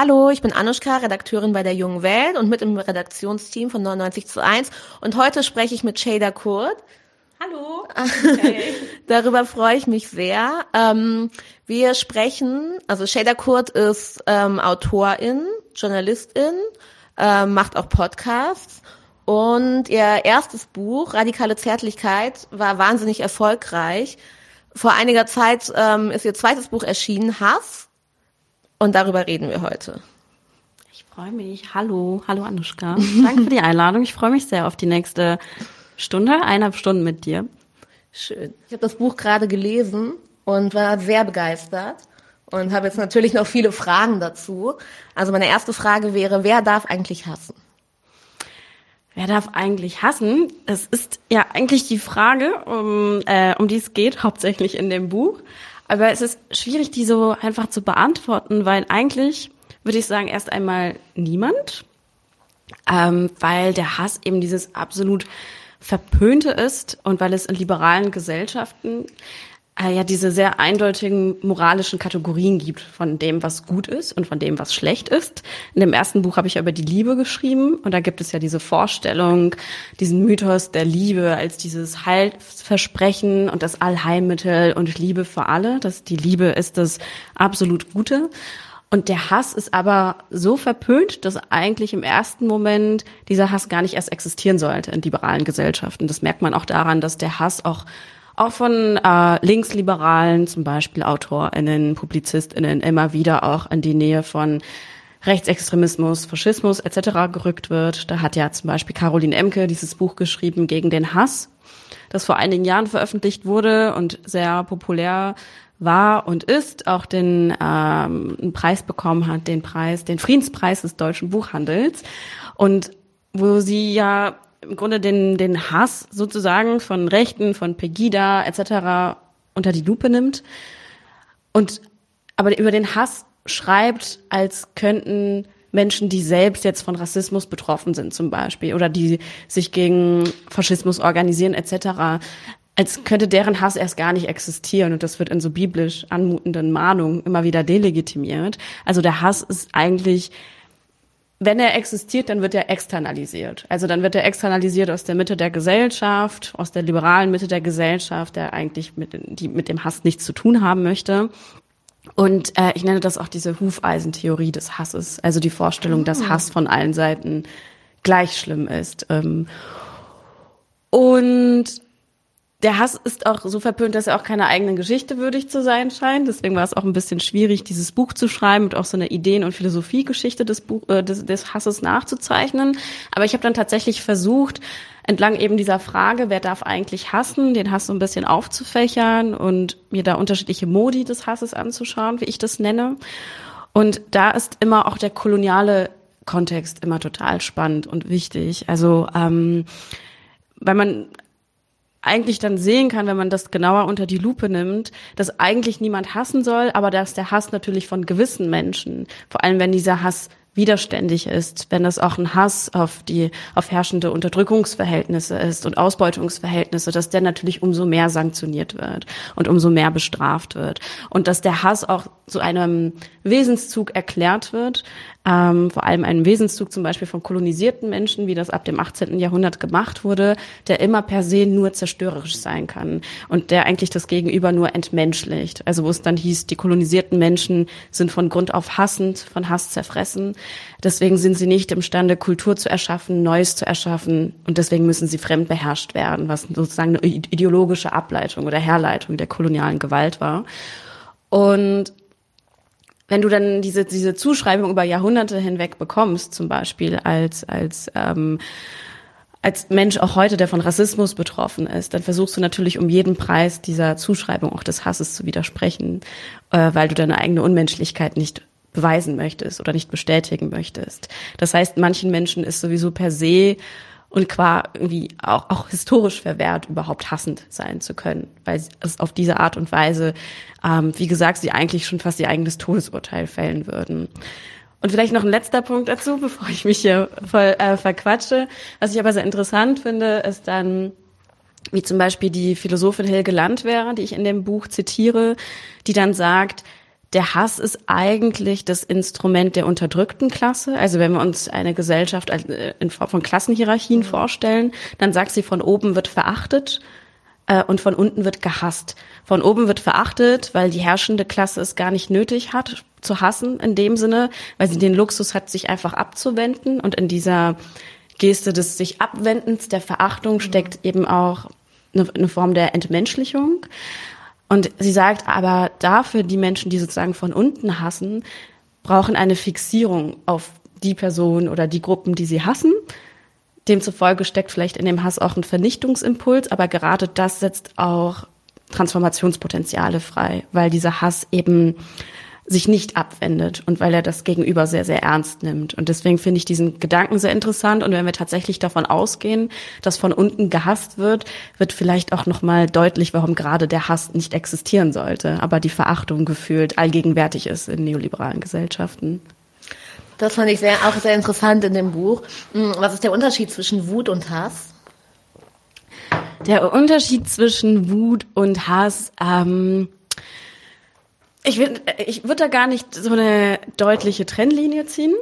Hallo, ich bin Anushka, Redakteurin bei der Jungen Welt und mit im Redaktionsteam von 99 zu 1. Und heute spreche ich mit Shada Kurt. Hallo. Okay. Darüber freue ich mich sehr. Ähm, wir sprechen, also Shada Kurt ist ähm, Autorin, Journalistin, ähm, macht auch Podcasts und ihr erstes Buch, Radikale Zärtlichkeit, war wahnsinnig erfolgreich. Vor einiger Zeit ähm, ist ihr zweites Buch erschienen, Hass. Und darüber reden wir heute. Ich freue mich. Hallo, hallo Anushka. Danke für die Einladung. Ich freue mich sehr auf die nächste Stunde, eineinhalb Stunden mit dir. Schön. Ich habe das Buch gerade gelesen und war sehr begeistert und habe jetzt natürlich noch viele Fragen dazu. Also meine erste Frage wäre, wer darf eigentlich hassen? Wer darf eigentlich hassen? Es ist ja eigentlich die Frage, um, äh, um die es geht, hauptsächlich in dem Buch. Aber es ist schwierig, die so einfach zu beantworten, weil eigentlich würde ich sagen, erst einmal niemand, ähm, weil der Hass eben dieses absolut Verpönte ist und weil es in liberalen Gesellschaften äh, ja diese sehr eindeutigen moralischen Kategorien gibt von dem, was gut ist und von dem, was schlecht ist. In dem ersten Buch habe ich über die Liebe geschrieben und da gibt es ja diese Vorstellung, diesen Mythos der Liebe als dieses Heilsversprechen und das Allheilmittel und Liebe für alle. Das, die Liebe ist das absolut Gute. Und der Hass ist aber so verpönt, dass eigentlich im ersten Moment dieser Hass gar nicht erst existieren sollte in liberalen Gesellschaften. Das merkt man auch daran, dass der Hass auch auch von äh, Linksliberalen, zum Beispiel AutorInnen, PublizistInnen, immer wieder auch in die Nähe von Rechtsextremismus, Faschismus etc. gerückt wird. Da hat ja zum Beispiel Caroline Emke dieses Buch geschrieben gegen den Hass, das vor einigen Jahren veröffentlicht wurde und sehr populär war und ist, auch den ähm, einen Preis bekommen hat, den Preis, den Friedenspreis des deutschen Buchhandels. Und wo sie ja im Grunde den, den Hass sozusagen von Rechten, von Pegida etc. unter die Lupe nimmt und aber über den Hass schreibt, als könnten Menschen, die selbst jetzt von Rassismus betroffen sind zum Beispiel oder die sich gegen Faschismus organisieren etc., als könnte deren Hass erst gar nicht existieren und das wird in so biblisch anmutenden Mahnungen immer wieder delegitimiert. Also der Hass ist eigentlich wenn er existiert, dann wird er externalisiert. Also dann wird er externalisiert aus der Mitte der Gesellschaft, aus der liberalen Mitte der Gesellschaft, der eigentlich mit, die mit dem Hass nichts zu tun haben möchte. Und äh, ich nenne das auch diese Hufeisentheorie des Hasses, also die Vorstellung, dass ah. Hass von allen Seiten gleich schlimm ist. Ähm, und der Hass ist auch so verpönt, dass er auch keine eigene Geschichte würdig zu sein scheint. Deswegen war es auch ein bisschen schwierig, dieses Buch zu schreiben und auch so eine Ideen- und Philosophiegeschichte des, Buch, äh, des, des Hasses nachzuzeichnen. Aber ich habe dann tatsächlich versucht, entlang eben dieser Frage, wer darf eigentlich hassen, den Hass so ein bisschen aufzufächern und mir da unterschiedliche Modi des Hasses anzuschauen, wie ich das nenne. Und da ist immer auch der koloniale Kontext immer total spannend und wichtig. Also ähm, weil man eigentlich dann sehen kann, wenn man das genauer unter die Lupe nimmt, dass eigentlich niemand hassen soll, aber dass der Hass natürlich von gewissen Menschen, vor allem wenn dieser Hass widerständig ist, wenn es auch ein Hass auf die, auf herrschende Unterdrückungsverhältnisse ist und Ausbeutungsverhältnisse, dass der natürlich umso mehr sanktioniert wird und umso mehr bestraft wird. Und dass der Hass auch zu einem Wesenszug erklärt wird, ähm, vor allem einen Wesenszug zum Beispiel von kolonisierten Menschen, wie das ab dem 18. Jahrhundert gemacht wurde, der immer per se nur zerstörerisch sein kann und der eigentlich das Gegenüber nur entmenschlicht. Also wo es dann hieß, die kolonisierten Menschen sind von Grund auf hassend, von Hass zerfressen. Deswegen sind sie nicht imstande, Kultur zu erschaffen, Neues zu erschaffen und deswegen müssen sie fremd beherrscht werden, was sozusagen eine ideologische Ableitung oder Herleitung der kolonialen Gewalt war. Und wenn du dann diese, diese Zuschreibung über Jahrhunderte hinweg bekommst, zum Beispiel als, als, ähm, als Mensch auch heute, der von Rassismus betroffen ist, dann versuchst du natürlich um jeden Preis dieser Zuschreibung auch des Hasses zu widersprechen, äh, weil du deine eigene Unmenschlichkeit nicht beweisen möchtest oder nicht bestätigen möchtest. Das heißt, manchen Menschen ist sowieso per se und qua irgendwie auch, auch historisch verwehrt, überhaupt hassend sein zu können, weil es auf diese Art und Weise, ähm, wie gesagt, sie eigentlich schon fast ihr eigenes Todesurteil fällen würden. Und vielleicht noch ein letzter Punkt dazu, bevor ich mich hier voll äh, verquatsche. Was ich aber sehr interessant finde, ist dann, wie zum Beispiel die Philosophin Helge Landwehr, die ich in dem Buch zitiere, die dann sagt, der Hass ist eigentlich das Instrument der unterdrückten Klasse. Also wenn wir uns eine Gesellschaft äh, in Form von Klassenhierarchien mhm. vorstellen, dann sagt sie, von oben wird verachtet äh, und von unten wird gehasst. Von oben wird verachtet, weil die herrschende Klasse es gar nicht nötig hat zu hassen in dem Sinne, weil sie den Luxus hat, sich einfach abzuwenden. Und in dieser Geste des sich Abwendens, der Verachtung mhm. steckt eben auch eine, eine Form der Entmenschlichung. Und sie sagt aber dafür, die Menschen, die sozusagen von unten hassen, brauchen eine Fixierung auf die Person oder die Gruppen, die sie hassen. Demzufolge steckt vielleicht in dem Hass auch ein Vernichtungsimpuls, aber gerade das setzt auch Transformationspotenziale frei, weil dieser Hass eben sich nicht abwendet und weil er das Gegenüber sehr, sehr ernst nimmt. Und deswegen finde ich diesen Gedanken sehr interessant. Und wenn wir tatsächlich davon ausgehen, dass von unten gehasst wird, wird vielleicht auch nochmal deutlich, warum gerade der Hass nicht existieren sollte, aber die Verachtung gefühlt allgegenwärtig ist in neoliberalen Gesellschaften. Das fand ich sehr, auch sehr interessant in dem Buch. Hm, was ist der Unterschied zwischen Wut und Hass? Der Unterschied zwischen Wut und Hass, ähm, ich würde ich würd da gar nicht so eine deutliche Trennlinie ziehen.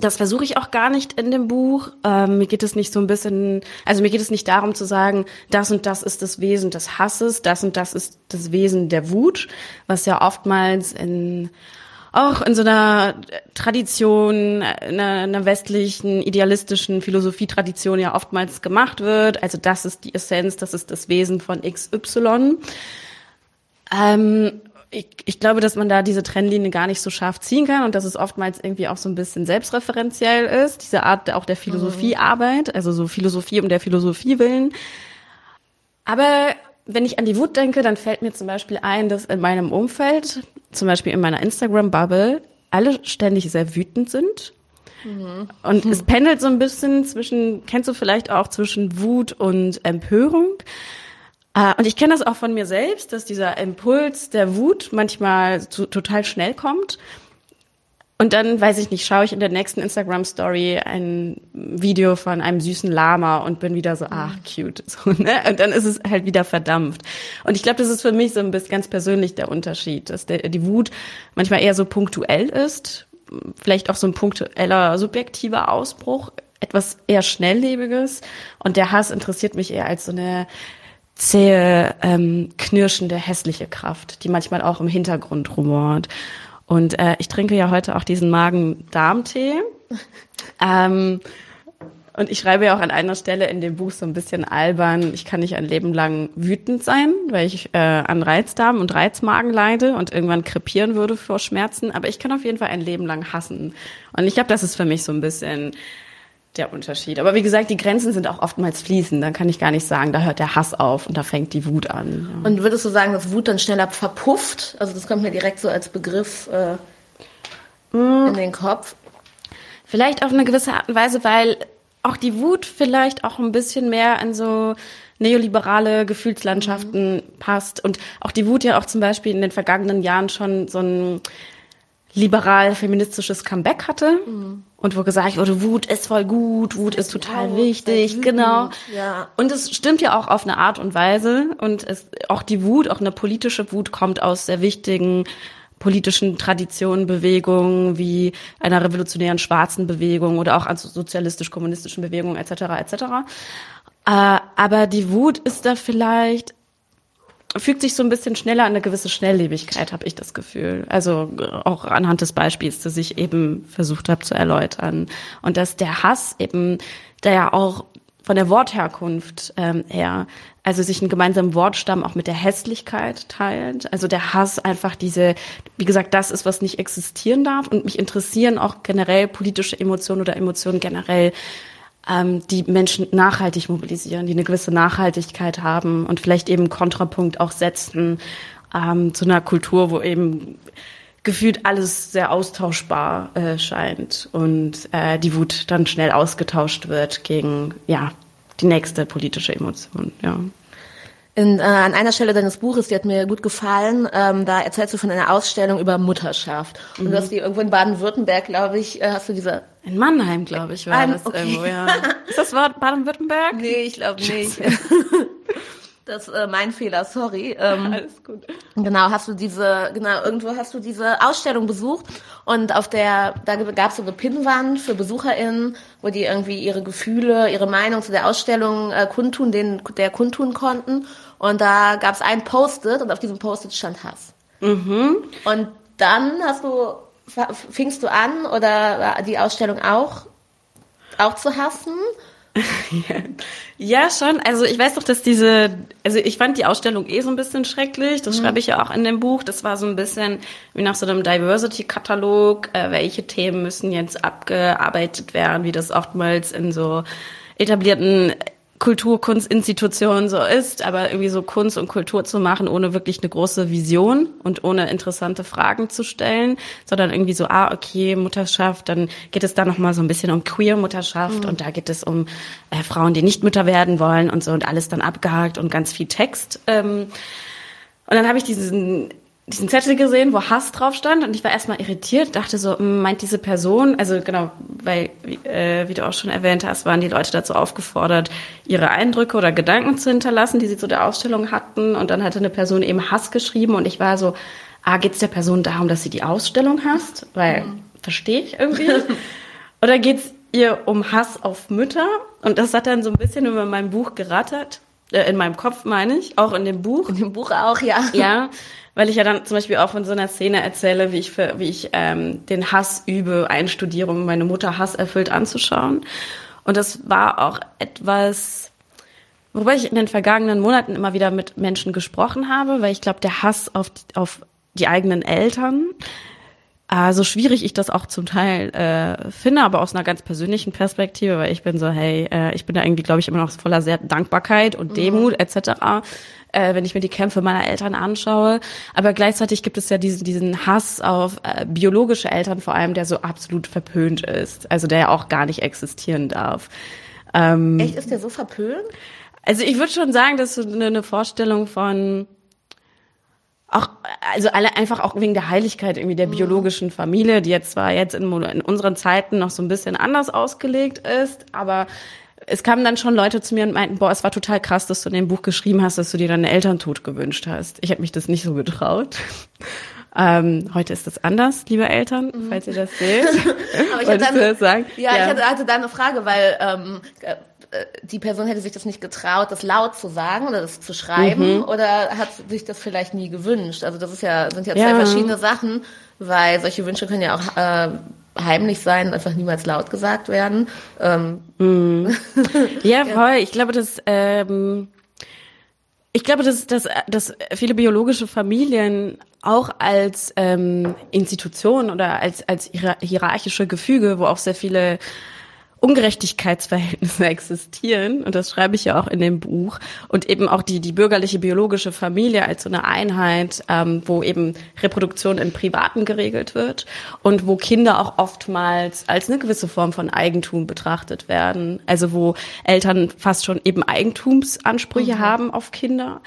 Das versuche ich auch gar nicht in dem Buch. Ähm, mir geht es nicht so ein bisschen, also mir geht es nicht darum zu sagen, das und das ist das Wesen des Hasses, das und das ist das Wesen der Wut, was ja oftmals in auch in so einer Tradition, einer, einer westlichen, idealistischen Philosophietradition ja oftmals gemacht wird. Also das ist die Essenz, das ist das Wesen von XY. Ähm, ich, ich glaube, dass man da diese Trennlinie gar nicht so scharf ziehen kann und dass es oftmals irgendwie auch so ein bisschen selbstreferenziell ist, diese Art auch der Philosophiearbeit, also so Philosophie um der Philosophie willen. Aber wenn ich an die Wut denke, dann fällt mir zum Beispiel ein, dass in meinem Umfeld, zum Beispiel in meiner Instagram-Bubble, alle ständig sehr wütend sind. Mhm. Und es pendelt so ein bisschen zwischen, kennst du vielleicht auch zwischen Wut und Empörung? Uh, und ich kenne das auch von mir selbst, dass dieser Impuls der Wut manchmal zu, total schnell kommt. Und dann, weiß ich nicht, schaue ich in der nächsten Instagram-Story ein Video von einem süßen Lama und bin wieder so, ach, cute. So, ne? Und dann ist es halt wieder verdampft. Und ich glaube, das ist für mich so ein bisschen ganz persönlich der Unterschied, dass der, die Wut manchmal eher so punktuell ist, vielleicht auch so ein punktueller, subjektiver Ausbruch, etwas eher Schnelllebiges. Und der Hass interessiert mich eher als so eine zähe, ähm, knirschende, hässliche Kraft, die manchmal auch im Hintergrund rumort. Und äh, ich trinke ja heute auch diesen Magen-Darm-Tee. ähm, und ich schreibe ja auch an einer Stelle in dem Buch so ein bisschen albern, ich kann nicht ein Leben lang wütend sein, weil ich äh, an Reizdarm und Reizmagen leide und irgendwann krepieren würde vor Schmerzen. Aber ich kann auf jeden Fall ein Leben lang hassen. Und ich glaube, das ist für mich so ein bisschen der Unterschied. Aber wie gesagt, die Grenzen sind auch oftmals fließend. Dann kann ich gar nicht sagen, da hört der Hass auf und da fängt die Wut an. Ja. Und würdest du sagen, dass Wut dann schneller verpufft? Also das kommt mir direkt so als Begriff äh, mm. in den Kopf. Vielleicht auf eine gewisse Art und Weise, weil auch die Wut vielleicht auch ein bisschen mehr in so neoliberale Gefühlslandschaften mhm. passt und auch die Wut ja auch zum Beispiel in den vergangenen Jahren schon so ein liberal-feministisches Comeback hatte mhm. und wo gesagt wurde, Wut ist voll gut, Wut ist total wow, wichtig, genau. Ja. Und es stimmt ja auch auf eine Art und Weise und es, auch die Wut, auch eine politische Wut kommt aus sehr wichtigen politischen Traditionen, Bewegungen wie einer revolutionären schwarzen Bewegung oder auch an sozialistisch-kommunistischen Bewegungen etc. etc. Äh, aber die Wut ist da vielleicht fügt sich so ein bisschen schneller an eine gewisse Schnelllebigkeit, habe ich das Gefühl. Also auch anhand des Beispiels, das ich eben versucht habe zu erläutern. Und dass der Hass eben, der ja auch von der Wortherkunft ähm, her, also sich einen gemeinsamen Wortstamm auch mit der Hässlichkeit teilt. Also der Hass einfach diese, wie gesagt, das ist, was nicht existieren darf. Und mich interessieren auch generell politische Emotionen oder Emotionen generell ähm, die Menschen nachhaltig mobilisieren, die eine gewisse Nachhaltigkeit haben und vielleicht eben Kontrapunkt auch setzen ähm, zu einer Kultur, wo eben gefühlt alles sehr austauschbar äh, scheint und äh, die Wut dann schnell ausgetauscht wird gegen ja die nächste politische Emotion. Ja. In, äh, an einer Stelle deines Buches, die hat mir gut gefallen, ähm, da erzählst du von einer Ausstellung über Mutterschaft. Und mhm. du hast die irgendwo in Baden-Württemberg, glaube ich, äh, hast du diese... In Mannheim, glaube ich, war Ein, das okay. irgendwo, ja. Ist das Wort Baden-Württemberg? Nee, ich glaube nicht. Das äh, mein Fehler, sorry. Ähm, Alles gut. Genau, hast du diese, genau, irgendwo hast du diese Ausstellung besucht und auf der, da gab es so eine Pinnwand für BesucherInnen, wo die irgendwie ihre Gefühle, ihre Meinung zu der Ausstellung äh, kundtun, den, der kundtun konnten. Und da gab es ein Post-it und auf diesem Post-it stand Hass. Mhm. Und dann hast du, fingst du an oder die Ausstellung auch, auch zu hassen? Ja, schon. Also ich weiß doch, dass diese, also ich fand die Ausstellung eh so ein bisschen schrecklich. Das mhm. schreibe ich ja auch in dem Buch. Das war so ein bisschen wie nach so einem Diversity-Katalog. Äh, welche Themen müssen jetzt abgearbeitet werden, wie das oftmals in so etablierten Kulturkunstinstitution so ist, aber irgendwie so Kunst und Kultur zu machen, ohne wirklich eine große Vision und ohne interessante Fragen zu stellen, sondern irgendwie so, ah, okay, Mutterschaft, dann geht es da nochmal so ein bisschen um Queer-Mutterschaft mhm. und da geht es um äh, Frauen, die nicht Mütter werden wollen und so und alles dann abgehakt und ganz viel Text. Ähm, und dann habe ich diesen diesen Zettel gesehen, wo Hass drauf stand und ich war erstmal irritiert, dachte so, hm, meint diese Person, also genau, weil, äh, wie du auch schon erwähnt hast, waren die Leute dazu aufgefordert, ihre Eindrücke oder Gedanken zu hinterlassen, die sie zu der Ausstellung hatten und dann hatte eine Person eben Hass geschrieben und ich war so, ah, geht's der Person darum, dass sie die Ausstellung hasst? Weil, mhm. verstehe ich irgendwie? oder geht's ihr um Hass auf Mütter? Und das hat dann so ein bisschen über mein Buch gerattert, äh, in meinem Kopf meine ich, auch in dem Buch. In dem Buch auch, ja. Ja, weil ich ja dann zum Beispiel auch von so einer Szene erzähle, wie ich für, wie ich ähm, den Hass übe, Einstudierung, meine Mutter Hass erfüllt anzuschauen. Und das war auch etwas, worüber ich in den vergangenen Monaten immer wieder mit Menschen gesprochen habe, weil ich glaube, der Hass auf, auf die eigenen Eltern, äh, so schwierig ich das auch zum Teil äh, finde, aber aus einer ganz persönlichen Perspektive, weil ich bin so, hey, äh, ich bin da irgendwie, glaube ich, immer noch voller sehr Dankbarkeit und Demut mhm. etc äh, wenn ich mir die Kämpfe meiner Eltern anschaue. Aber gleichzeitig gibt es ja diesen, diesen Hass auf äh, biologische Eltern vor allem, der so absolut verpönt ist. Also der ja auch gar nicht existieren darf. Ähm, Echt, ist der so verpönt? Also ich würde schon sagen, dass so eine, eine Vorstellung von auch, also alle einfach auch wegen der Heiligkeit irgendwie der mhm. biologischen Familie, die jetzt zwar jetzt in, in unseren Zeiten noch so ein bisschen anders ausgelegt ist, aber es kamen dann schon Leute zu mir und meinten, boah, es war total krass, dass du in dem Buch geschrieben hast, dass du dir deine Elterntod gewünscht hast. Ich habe mich das nicht so getraut. Ähm, heute ist das anders, liebe Eltern, mhm. falls ihr das seht. Aber ich hatte dann, sagen? Ja, ja, ich hatte, hatte da eine Frage, weil ähm, äh, die Person hätte sich das nicht getraut, das laut zu sagen oder das zu schreiben, mhm. oder hat sich das vielleicht nie gewünscht. Also das ist ja sind ja zwei ja. verschiedene Sachen, weil solche Wünsche können ja auch äh, heimlich sein und einfach niemals laut gesagt werden. Ähm. Mm. Ja, voll. Ich glaube, dass ähm, ich glaube, dass, dass, dass viele biologische Familien auch als ähm, Institution oder als als hierarchische Gefüge, wo auch sehr viele Ungerechtigkeitsverhältnisse existieren, und das schreibe ich ja auch in dem Buch, und eben auch die, die bürgerliche biologische Familie als so eine Einheit, ähm, wo eben Reproduktion im Privaten geregelt wird und wo Kinder auch oftmals als eine gewisse Form von Eigentum betrachtet werden. Also wo Eltern fast schon eben Eigentumsansprüche mhm. haben auf Kinder.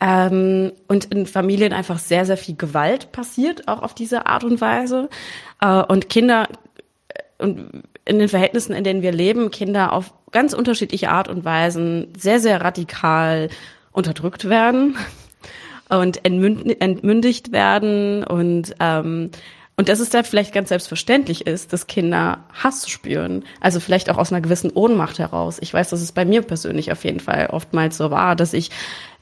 Ähm, und in Familien einfach sehr, sehr viel Gewalt passiert, auch auf diese Art und Weise. Äh, und Kinder und in den Verhältnissen, in denen wir leben, Kinder auf ganz unterschiedliche Art und Weisen sehr, sehr radikal unterdrückt werden und entmündigt werden und ähm, und dass es da vielleicht ganz selbstverständlich ist, dass Kinder Hass spüren. Also vielleicht auch aus einer gewissen Ohnmacht heraus. Ich weiß, dass es bei mir persönlich auf jeden Fall oftmals so war, dass ich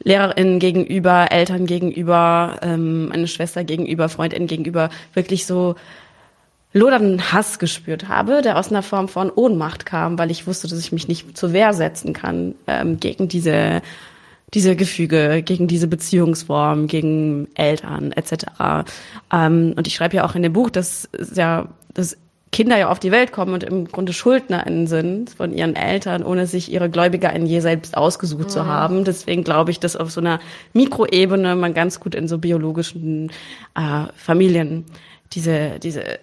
LehrerInnen gegenüber, Eltern gegenüber, ähm, meine Schwester gegenüber, Freundinnen gegenüber wirklich so lodernden Hass gespürt habe, der aus einer Form von Ohnmacht kam, weil ich wusste, dass ich mich nicht zur Wehr setzen kann ähm, gegen diese diese Gefüge, gegen diese Beziehungsform, gegen Eltern etc. Ähm, und ich schreibe ja auch in dem Buch, dass ja dass Kinder ja auf die Welt kommen und im Grunde SchuldnerInnen sind von ihren Eltern, ohne sich ihre Gläubiger in je selbst ausgesucht mhm. zu haben. Deswegen glaube ich, dass auf so einer Mikroebene man ganz gut in so biologischen äh, Familien diese, diese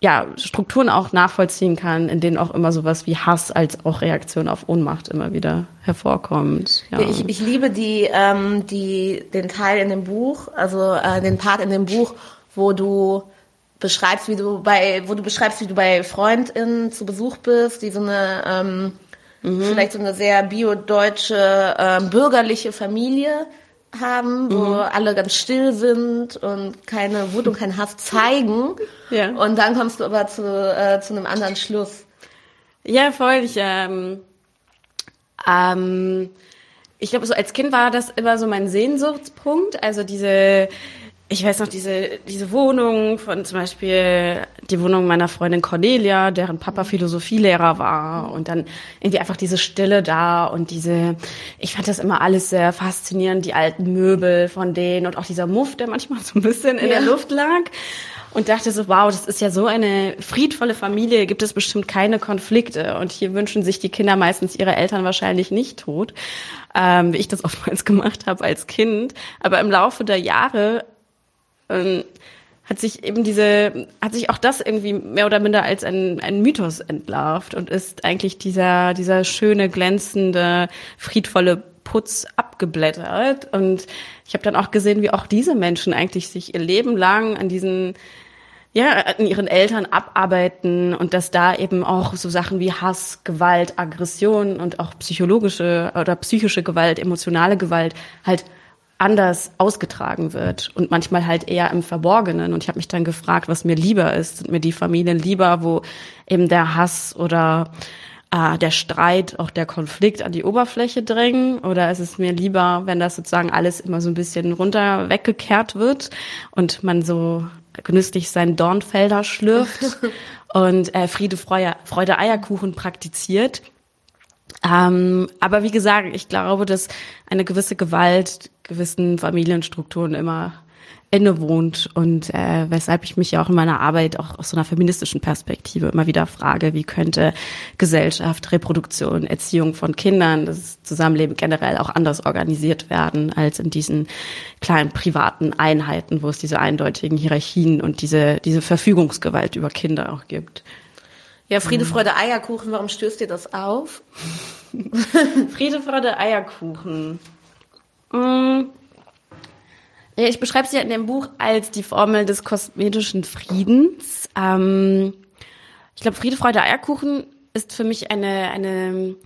ja, Strukturen auch nachvollziehen kann, in denen auch immer sowas wie Hass als auch Reaktion auf Ohnmacht immer wieder hervorkommt. Ja. Ich, ich liebe die, ähm, die, den Teil in dem Buch, also äh, den Part in dem Buch, wo du beschreibst, wie du bei, wo du beschreibst, wie du bei FreundInnen zu Besuch bist, die so eine ähm, mhm. vielleicht so eine sehr bio-deutsche äh, bürgerliche Familie haben, wo mhm. alle ganz still sind und keine Wut und keinen Hass zeigen. Ja. Und dann kommst du aber zu, äh, zu einem anderen Schluss. Ja, voll. Ich, ähm, ähm, ich glaube, so als Kind war das immer so mein Sehnsuchtspunkt. Also diese ich weiß noch, diese, diese Wohnung von zum Beispiel die Wohnung meiner Freundin Cornelia, deren Papa Philosophielehrer war. Und dann irgendwie einfach diese Stille da und diese, ich fand das immer alles sehr faszinierend, die alten Möbel von denen und auch dieser Muff, der manchmal so ein bisschen in ja. der Luft lag. Und dachte so, wow, das ist ja so eine friedvolle Familie, gibt es bestimmt keine Konflikte. Und hier wünschen sich die Kinder meistens ihre Eltern wahrscheinlich nicht tot, ähm, wie ich das oftmals gemacht habe als Kind, aber im Laufe der Jahre ähm, hat sich eben diese, hat sich auch das irgendwie mehr oder minder als ein, ein Mythos entlarvt und ist eigentlich dieser, dieser schöne, glänzende, friedvolle Putz abgeblättert. Und ich habe dann auch gesehen, wie auch diese Menschen eigentlich sich ihr Leben lang an diesen ja, an ihren Eltern abarbeiten und dass da eben auch so Sachen wie Hass, Gewalt, Aggression und auch psychologische oder psychische Gewalt, emotionale Gewalt halt anders ausgetragen wird und manchmal halt eher im Verborgenen. Und ich habe mich dann gefragt, was mir lieber ist. Sind mir die Familien lieber, wo eben der Hass oder äh, der Streit, auch der Konflikt an die Oberfläche drängen? Oder ist es mir lieber, wenn das sozusagen alles immer so ein bisschen runter weggekehrt wird und man so genüsslich seinen Dornfelder schlürft und äh, Friede, Freude, Freude, Eierkuchen praktiziert? Ähm, aber wie gesagt, ich glaube, dass eine gewisse Gewalt gewissen Familienstrukturen immer innewohnt und äh, weshalb ich mich ja auch in meiner Arbeit auch aus so einer feministischen Perspektive immer wieder frage, wie könnte Gesellschaft, Reproduktion, Erziehung von Kindern, das Zusammenleben generell auch anders organisiert werden als in diesen kleinen privaten Einheiten, wo es diese eindeutigen Hierarchien und diese diese Verfügungsgewalt über Kinder auch gibt. Ja, Friede, mhm. Freude, Eierkuchen, warum stößt dir das auf? Friede, Freude, Eierkuchen. Mm. Ich beschreibe sie ja in dem Buch als die Formel des kosmetischen Friedens. Ähm, ich glaube, Friede, Freude, Eierkuchen ist für mich eine, eine,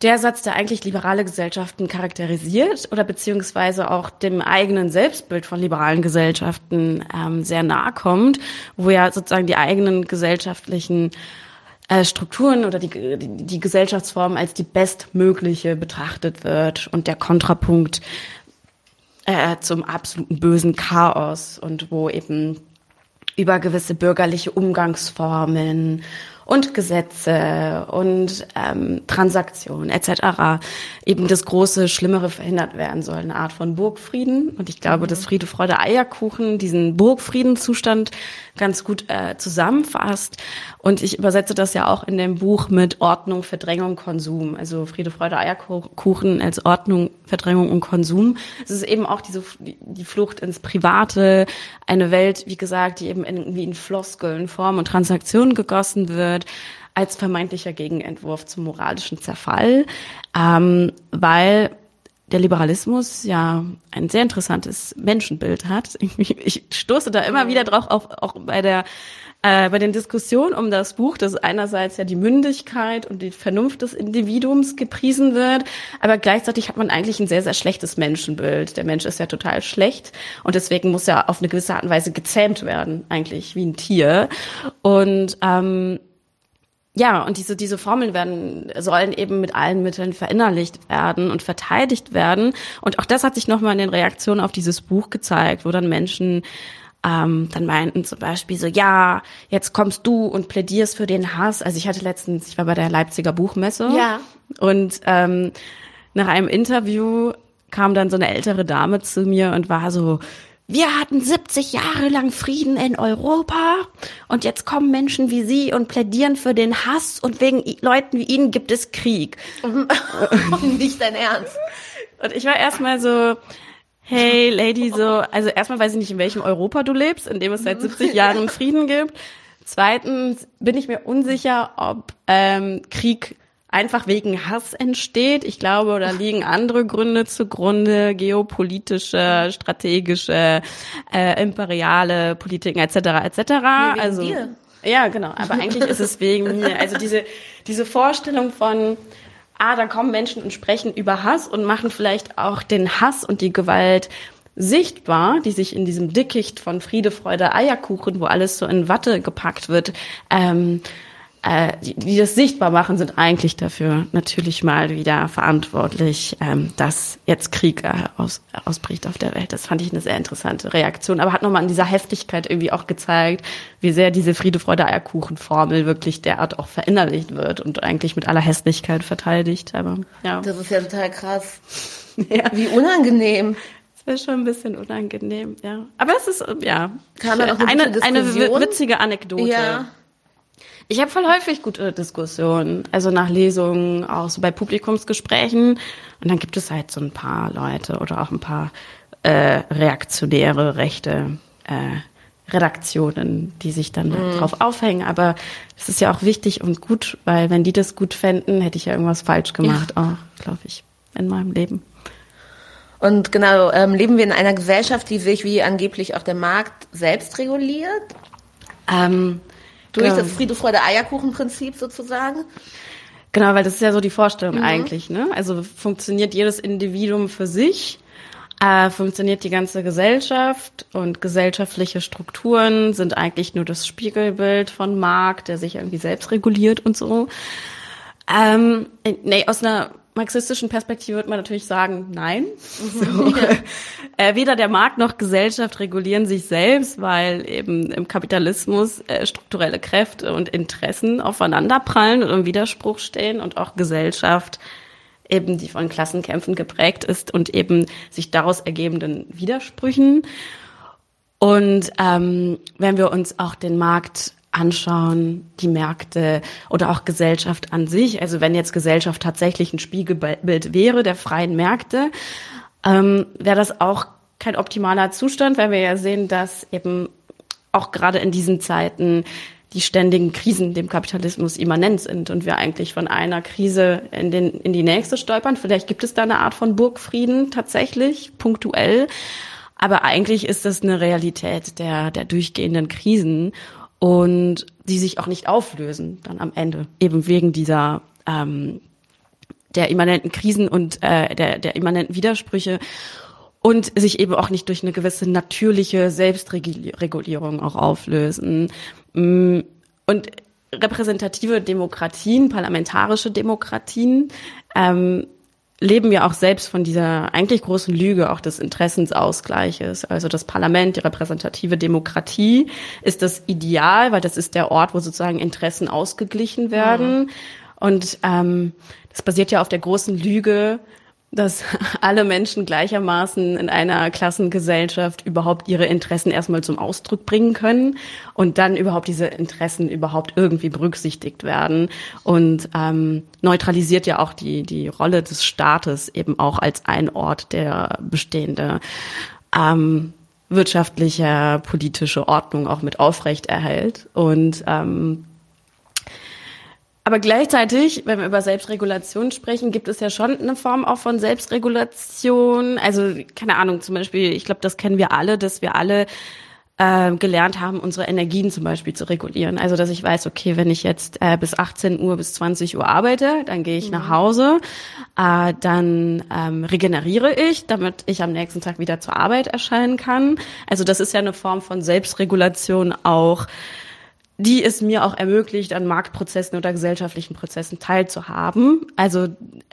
der Satz, der eigentlich liberale Gesellschaften charakterisiert oder beziehungsweise auch dem eigenen Selbstbild von liberalen Gesellschaften ähm, sehr nahe kommt, wo ja sozusagen die eigenen gesellschaftlichen Strukturen oder die, die, die Gesellschaftsform als die bestmögliche betrachtet wird und der Kontrapunkt äh, zum absoluten bösen Chaos und wo eben über gewisse bürgerliche Umgangsformen und Gesetze und ähm, Transaktionen etc. eben das große Schlimmere verhindert werden soll, eine Art von Burgfrieden. Und ich glaube, mhm. dass Friede, Freude, Eierkuchen diesen Burgfriedenzustand ganz gut äh, zusammenfasst. Und ich übersetze das ja auch in dem Buch mit Ordnung, Verdrängung, Konsum. Also Friede, Freude, Eierkuchen als Ordnung, Verdrängung und Konsum. Es ist eben auch diese die Flucht ins Private, eine Welt, wie gesagt, die eben irgendwie in Floskeln, Form und Transaktionen gegossen wird als vermeintlicher Gegenentwurf zum moralischen Zerfall, ähm, weil der Liberalismus ja ein sehr interessantes Menschenbild hat. Ich, ich stoße da immer wieder drauf, auf, auch bei der äh, bei den Diskussionen um das Buch, dass einerseits ja die Mündigkeit und die Vernunft des Individuums gepriesen wird, aber gleichzeitig hat man eigentlich ein sehr, sehr schlechtes Menschenbild. Der Mensch ist ja total schlecht und deswegen muss er auf eine gewisse Art und Weise gezähmt werden, eigentlich wie ein Tier. Und ähm, ja, und diese, diese Formeln werden, sollen eben mit allen Mitteln verinnerlicht werden und verteidigt werden. Und auch das hat sich nochmal in den Reaktionen auf dieses Buch gezeigt, wo dann Menschen ähm, dann meinten zum Beispiel so, ja, jetzt kommst du und plädierst für den Hass. Also ich hatte letztens, ich war bei der Leipziger Buchmesse. Ja. Und ähm, nach einem Interview kam dann so eine ältere Dame zu mir und war so, wir hatten 70 Jahre lang Frieden in Europa und jetzt kommen Menschen wie Sie und plädieren für den Hass und wegen Leuten wie Ihnen gibt es Krieg. Nicht dein Ernst. Und ich war erstmal so, hey Lady, so, also erstmal weiß ich nicht, in welchem Europa du lebst, in dem es seit 70 Jahren Frieden gibt. Zweitens bin ich mir unsicher, ob ähm, Krieg einfach wegen Hass entsteht. Ich glaube, da liegen andere Gründe zugrunde, geopolitische, strategische, äh, imperiale Politiken etc. etc. Nee, also dir. ja, genau. Aber eigentlich ist es wegen mir. Also diese diese Vorstellung von ah, da kommen Menschen und sprechen über Hass und machen vielleicht auch den Hass und die Gewalt sichtbar, die sich in diesem Dickicht von Friede, Freude, Eierkuchen, wo alles so in Watte gepackt wird, ähm, äh, die, die das sichtbar machen, sind eigentlich dafür natürlich mal wieder verantwortlich, ähm, dass jetzt Krieg äh, aus, ausbricht auf der Welt. Das fand ich eine sehr interessante Reaktion, aber hat nochmal an dieser Heftigkeit irgendwie auch gezeigt, wie sehr diese Friede, Freude, Eierkuchen-Formel wirklich derart auch verinnerlicht wird und eigentlich mit aller Hässlichkeit verteidigt. Aber ja. Das ist ja total krass. ja. Wie unangenehm. Das ist schon ein bisschen unangenehm, ja. Aber es ist, ja, eine, eine, eine witzige Anekdote. Ja. Ich habe voll häufig gute Diskussionen, also nach Lesungen, auch so bei Publikumsgesprächen. Und dann gibt es halt so ein paar Leute oder auch ein paar äh, reaktionäre, rechte äh, Redaktionen, die sich dann mhm. drauf aufhängen. Aber es ist ja auch wichtig und gut, weil wenn die das gut fänden, hätte ich ja irgendwas falsch gemacht, ja. auch, glaube ich, in meinem Leben. Und genau, ähm, leben wir in einer Gesellschaft, die sich wie angeblich auch der Markt selbst reguliert? Ähm, durch genau. das Friede, Freude, Eierkuchen-Prinzip sozusagen. Genau, weil das ist ja so die Vorstellung mhm. eigentlich. Ne? Also funktioniert jedes Individuum für sich, äh, funktioniert die ganze Gesellschaft und gesellschaftliche Strukturen sind eigentlich nur das Spiegelbild von Markt, der sich irgendwie selbst reguliert und so. Ähm, nee, aus einer marxistischen Perspektive würde man natürlich sagen, nein. So. äh, weder der Markt noch Gesellschaft regulieren sich selbst, weil eben im Kapitalismus äh, strukturelle Kräfte und Interessen aufeinanderprallen und im Widerspruch stehen und auch Gesellschaft eben die von Klassenkämpfen geprägt ist und eben sich daraus ergebenden Widersprüchen. Und ähm, wenn wir uns auch den Markt anschauen, die Märkte oder auch Gesellschaft an sich. Also wenn jetzt Gesellschaft tatsächlich ein Spiegelbild wäre der freien Märkte, ähm, wäre das auch kein optimaler Zustand, weil wir ja sehen, dass eben auch gerade in diesen Zeiten die ständigen Krisen dem Kapitalismus immanent sind und wir eigentlich von einer Krise in, den, in die nächste stolpern. Vielleicht gibt es da eine Art von Burgfrieden tatsächlich, punktuell. Aber eigentlich ist das eine Realität der, der durchgehenden Krisen und die sich auch nicht auflösen dann am Ende, eben wegen dieser ähm, der immanenten Krisen und äh, der, der immanenten Widersprüche und sich eben auch nicht durch eine gewisse natürliche Selbstregulierung auch auflösen. Mm, und repräsentative Demokratien, parlamentarische Demokratien ähm, leben ja auch selbst von dieser eigentlich großen Lüge auch des Interessensausgleiches. Also das Parlament, die repräsentative Demokratie ist das Ideal, weil das ist der Ort, wo sozusagen Interessen ausgeglichen werden. Mhm. Und ähm, das basiert ja auf der großen Lüge, dass alle Menschen gleichermaßen in einer Klassengesellschaft überhaupt ihre Interessen erstmal zum Ausdruck bringen können und dann überhaupt diese Interessen überhaupt irgendwie berücksichtigt werden. Und ähm, neutralisiert ja auch die die Rolle des Staates eben auch als ein Ort, der bestehende ähm, wirtschaftliche, politische Ordnung auch mit aufrecht erhält. Und ähm, aber gleichzeitig, wenn wir über Selbstregulation sprechen, gibt es ja schon eine Form auch von Selbstregulation. Also, keine Ahnung, zum Beispiel, ich glaube, das kennen wir alle, dass wir alle äh, gelernt haben, unsere Energien zum Beispiel zu regulieren. Also, dass ich weiß, okay, wenn ich jetzt äh, bis 18 Uhr, bis 20 Uhr arbeite, dann gehe ich mhm. nach Hause, äh, dann ähm, regeneriere ich, damit ich am nächsten Tag wieder zur Arbeit erscheinen kann. Also, das ist ja eine Form von Selbstregulation auch die es mir auch ermöglicht, an Marktprozessen oder gesellschaftlichen Prozessen teilzuhaben. Also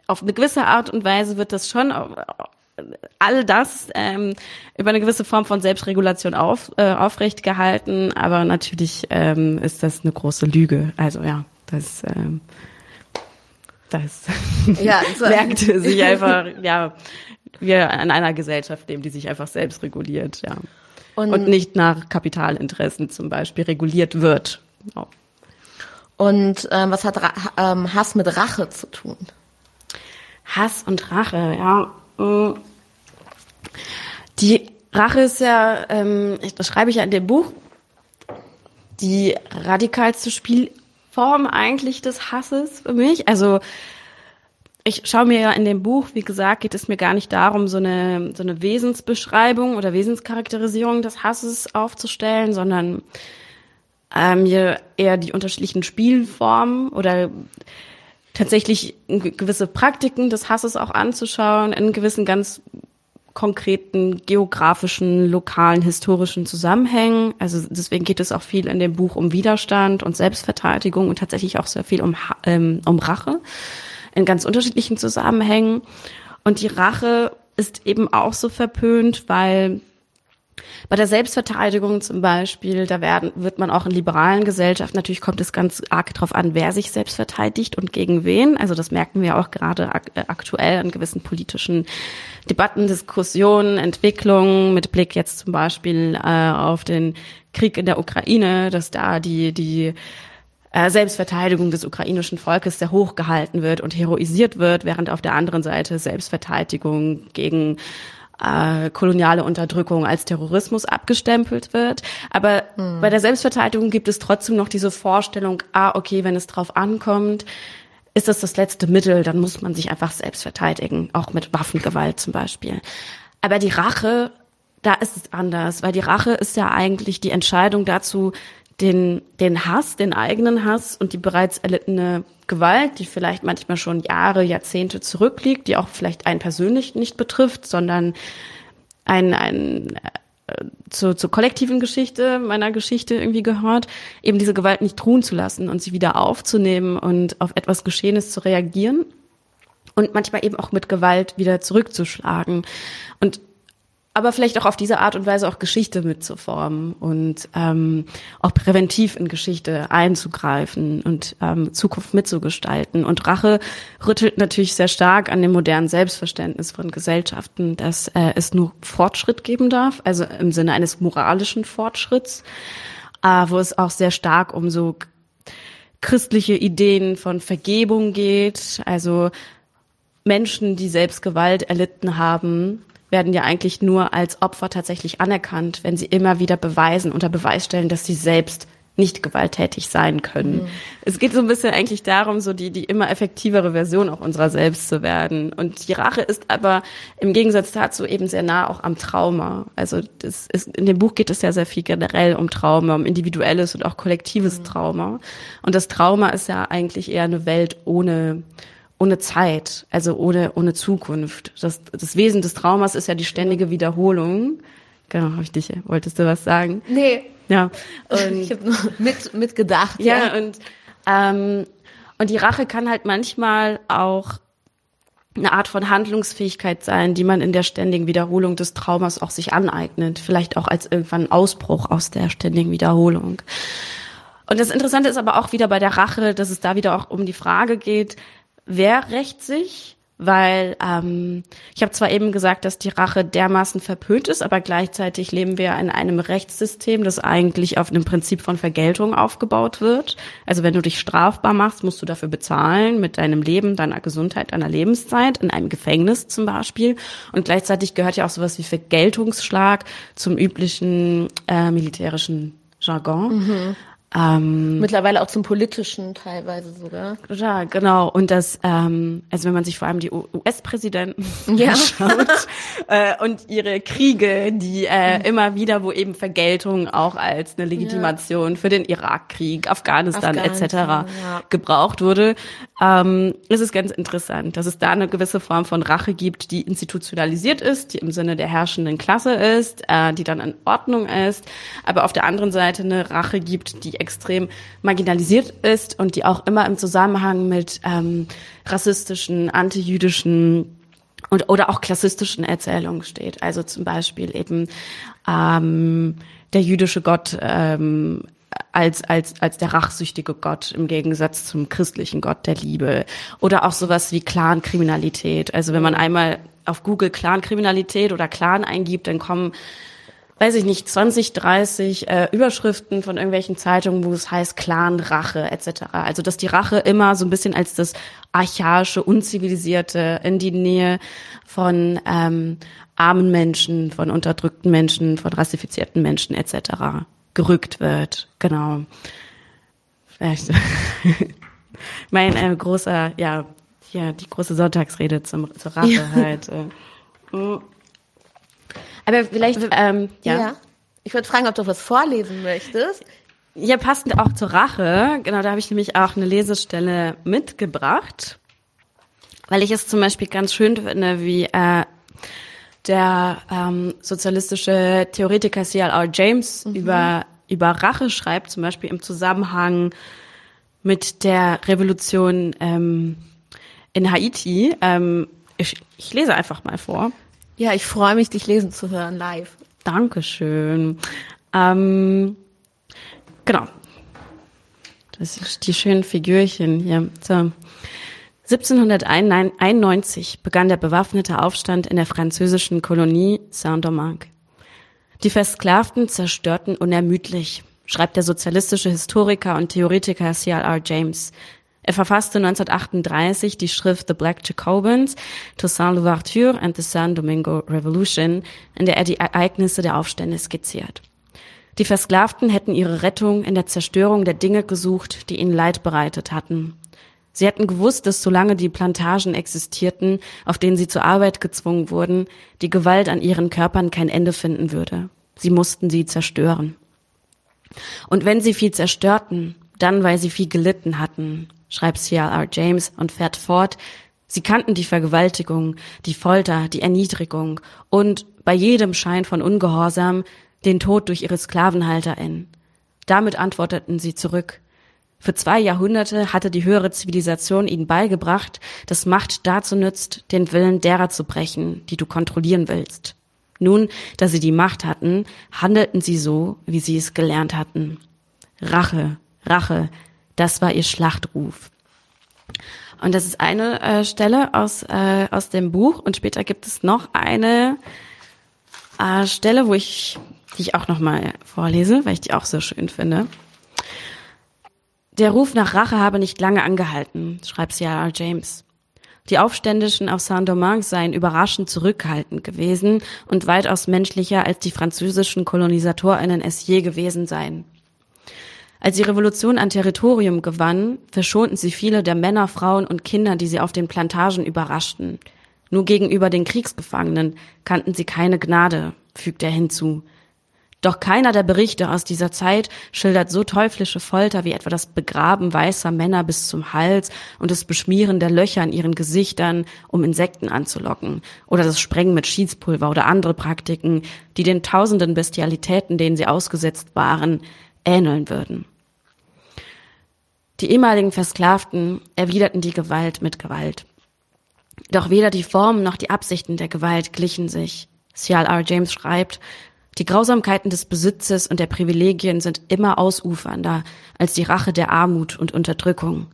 auf eine gewisse Art und Weise wird das schon all das ähm, über eine gewisse Form von Selbstregulation auf, äh, aufrecht gehalten, aber natürlich ähm, ist das eine große Lüge. Also ja, das ähm, das ja, so merkte sich einfach, ja, wir in einer Gesellschaft leben, die sich einfach selbst reguliert, ja und, und nicht nach Kapitalinteressen zum Beispiel reguliert wird. Genau. Und ähm, was hat Ra ähm, Hass mit Rache zu tun? Hass und Rache, ja. Mm. Die Rache ist ja, ähm, das schreibe ich ja in dem Buch, die radikalste Spielform eigentlich des Hasses für mich. Also ich schaue mir ja in dem Buch, wie gesagt, geht es mir gar nicht darum, so eine, so eine Wesensbeschreibung oder Wesenscharakterisierung des Hasses aufzustellen, sondern äh, mir eher die unterschiedlichen Spielformen oder tatsächlich gewisse Praktiken des Hasses auch anzuschauen, in gewissen ganz konkreten geografischen, lokalen, historischen Zusammenhängen. Also deswegen geht es auch viel in dem Buch um Widerstand und Selbstverteidigung und tatsächlich auch sehr viel um, ähm, um Rache in ganz unterschiedlichen Zusammenhängen. Und die Rache ist eben auch so verpönt, weil bei der Selbstverteidigung zum Beispiel, da werden, wird man auch in liberalen Gesellschaften, natürlich kommt es ganz arg darauf an, wer sich selbst verteidigt und gegen wen. Also das merken wir auch gerade äh, aktuell an gewissen politischen Debatten, Diskussionen, Entwicklungen mit Blick jetzt zum Beispiel äh, auf den Krieg in der Ukraine, dass da die, die äh, Selbstverteidigung des ukrainischen Volkes sehr hoch gehalten wird und heroisiert wird, während auf der anderen Seite Selbstverteidigung gegen äh, koloniale Unterdrückung als Terrorismus abgestempelt wird. Aber hm. bei der Selbstverteidigung gibt es trotzdem noch diese Vorstellung, ah, okay, wenn es drauf ankommt, ist das das letzte Mittel, dann muss man sich einfach selbst verteidigen, auch mit Waffengewalt zum Beispiel. Aber die Rache, da ist es anders, weil die Rache ist ja eigentlich die Entscheidung dazu, den, den Hass, den eigenen Hass und die bereits erlittene Gewalt, die vielleicht manchmal schon Jahre, Jahrzehnte zurückliegt, die auch vielleicht einen persönlich nicht betrifft, sondern ein, ein äh, zur, zur kollektiven Geschichte meiner Geschichte irgendwie gehört, eben diese Gewalt nicht ruhen zu lassen und sie wieder aufzunehmen und auf etwas Geschehenes zu reagieren und manchmal eben auch mit Gewalt wieder zurückzuschlagen. Und aber vielleicht auch auf diese Art und Weise auch Geschichte mitzuformen und ähm, auch präventiv in Geschichte einzugreifen und ähm, Zukunft mitzugestalten. Und Rache rüttelt natürlich sehr stark an dem modernen Selbstverständnis von Gesellschaften, dass äh, es nur Fortschritt geben darf, also im Sinne eines moralischen Fortschritts, äh, wo es auch sehr stark um so christliche Ideen von Vergebung geht, also Menschen, die selbst Gewalt erlitten haben, werden ja eigentlich nur als Opfer tatsächlich anerkannt, wenn sie immer wieder beweisen, unter Beweis stellen, dass sie selbst nicht gewalttätig sein können. Mhm. Es geht so ein bisschen eigentlich darum, so die, die immer effektivere Version auch unserer selbst zu werden. Und die Rache ist aber im Gegensatz dazu eben sehr nah auch am Trauma. Also das ist, in dem Buch geht es ja sehr viel generell um Trauma, um individuelles und auch kollektives mhm. Trauma. Und das Trauma ist ja eigentlich eher eine Welt ohne, ohne Zeit, also ohne, ohne Zukunft. Das, das Wesen des Traumas ist ja die ständige Wiederholung. Genau, richtig. Wolltest du was sagen? Nee. Ja. Und, ich habe nur mit, mitgedacht. Ja, ja. und, ähm, und die Rache kann halt manchmal auch eine Art von Handlungsfähigkeit sein, die man in der ständigen Wiederholung des Traumas auch sich aneignet. Vielleicht auch als irgendwann Ausbruch aus der ständigen Wiederholung. Und das Interessante ist aber auch wieder bei der Rache, dass es da wieder auch um die Frage geht, wer rächt sich? Weil ähm, ich habe zwar eben gesagt, dass die Rache dermaßen verpönt ist, aber gleichzeitig leben wir in einem Rechtssystem, das eigentlich auf einem Prinzip von Vergeltung aufgebaut wird. Also wenn du dich strafbar machst, musst du dafür bezahlen mit deinem Leben, deiner Gesundheit, deiner Lebenszeit, in einem Gefängnis zum Beispiel. Und gleichzeitig gehört ja auch sowas wie Vergeltungsschlag zum üblichen äh, militärischen Jargon. Mhm. Ähm, Mittlerweile auch zum politischen teilweise sogar. Ja, genau. Und das, ähm, also wenn man sich vor allem die US-Präsidenten ja. anschaut äh, und ihre Kriege, die äh, mhm. immer wieder, wo eben Vergeltung auch als eine Legitimation ja. für den Irakkrieg, Afghanistan, Afghanistan etc. Ja. gebraucht wurde, ähm, ist es ganz interessant, dass es da eine gewisse Form von Rache gibt, die institutionalisiert ist, die im Sinne der herrschenden Klasse ist, äh, die dann in Ordnung ist, aber auf der anderen Seite eine Rache gibt, die extrem marginalisiert ist und die auch immer im Zusammenhang mit ähm, rassistischen, antijüdischen und oder auch klassistischen Erzählungen steht. Also zum Beispiel eben ähm, der jüdische Gott ähm, als, als, als der rachsüchtige Gott im Gegensatz zum christlichen Gott der Liebe. Oder auch sowas wie Clankriminalität. Also wenn man einmal auf Google Clankriminalität oder Clan eingibt, dann kommen weiß ich nicht, 20, 30 äh, Überschriften von irgendwelchen Zeitungen, wo es heißt Clan, Rache etc. Also dass die Rache immer so ein bisschen als das archaische, unzivilisierte in die Nähe von ähm, armen Menschen, von unterdrückten Menschen, von rassifizierten Menschen etc. gerückt wird. Genau. Vielleicht mein äh, großer, ja, ja, die große Sonntagsrede zum, zur Rache ja. halt. Äh. Aber vielleicht, ähm, ja. ja. Ich würde fragen, ob du was vorlesen möchtest. Ja, passend auch zur Rache. Genau, da habe ich nämlich auch eine Lesestelle mitgebracht, weil ich es zum Beispiel ganz schön finde, wie äh, der ähm, sozialistische Theoretiker C.L.R. James mhm. über über Rache schreibt, zum Beispiel im Zusammenhang mit der Revolution ähm, in Haiti. Ähm, ich, ich lese einfach mal vor. Ja, ich freue mich, dich lesen zu hören live. Dankeschön. Ähm, genau. Das ist die schönen Figürchen hier. So. 1791 begann der bewaffnete Aufstand in der französischen Kolonie Saint-Domingue. Die Versklavten zerstörten unermüdlich, schreibt der sozialistische Historiker und Theoretiker C.L.R. James. Er verfasste 1938 die Schrift The Black Jacobins, Toussaint Louverture and the San Domingo Revolution, in der er die Ereignisse der Aufstände skizziert. Die Versklavten hätten ihre Rettung in der Zerstörung der Dinge gesucht, die ihnen Leid bereitet hatten. Sie hätten gewusst, dass solange die Plantagen existierten, auf denen sie zur Arbeit gezwungen wurden, die Gewalt an ihren Körpern kein Ende finden würde. Sie mussten sie zerstören. Und wenn sie viel zerstörten, dann weil sie viel gelitten hatten, schreibt C.R.R. James und fährt fort, sie kannten die Vergewaltigung, die Folter, die Erniedrigung und bei jedem Schein von Ungehorsam den Tod durch ihre Sklavenhalter in. Damit antworteten sie zurück, für zwei Jahrhunderte hatte die höhere Zivilisation ihnen beigebracht, dass Macht dazu nützt, den Willen derer zu brechen, die du kontrollieren willst. Nun, da sie die Macht hatten, handelten sie so, wie sie es gelernt hatten. Rache, Rache, das war ihr Schlachtruf. Und das ist eine äh, Stelle aus, äh, aus dem Buch. Und später gibt es noch eine äh, Stelle, wo ich, die ich auch nochmal vorlese, weil ich die auch so schön finde. Der Ruf nach Rache habe nicht lange angehalten, schreibt C.R. James. Die Aufständischen auf Saint-Domingue seien überraschend zurückhaltend gewesen und weitaus menschlicher, als die französischen KolonisatorInnen es je gewesen seien. Als die Revolution an Territorium gewann, verschonten sie viele der Männer, Frauen und Kinder, die sie auf den Plantagen überraschten. Nur gegenüber den Kriegsgefangenen kannten sie keine Gnade, fügt er hinzu. Doch keiner der Berichte aus dieser Zeit schildert so teuflische Folter wie etwa das Begraben weißer Männer bis zum Hals und das Beschmieren der Löcher in ihren Gesichtern, um Insekten anzulocken, oder das Sprengen mit Schießpulver oder andere Praktiken, die den tausenden Bestialitäten, denen sie ausgesetzt waren, ähneln würden. Die ehemaligen Versklavten erwiderten die Gewalt mit Gewalt. Doch weder die Formen noch die Absichten der Gewalt glichen sich. Cial R. James schreibt, die Grausamkeiten des Besitzes und der Privilegien sind immer ausufernder als die Rache der Armut und Unterdrückung.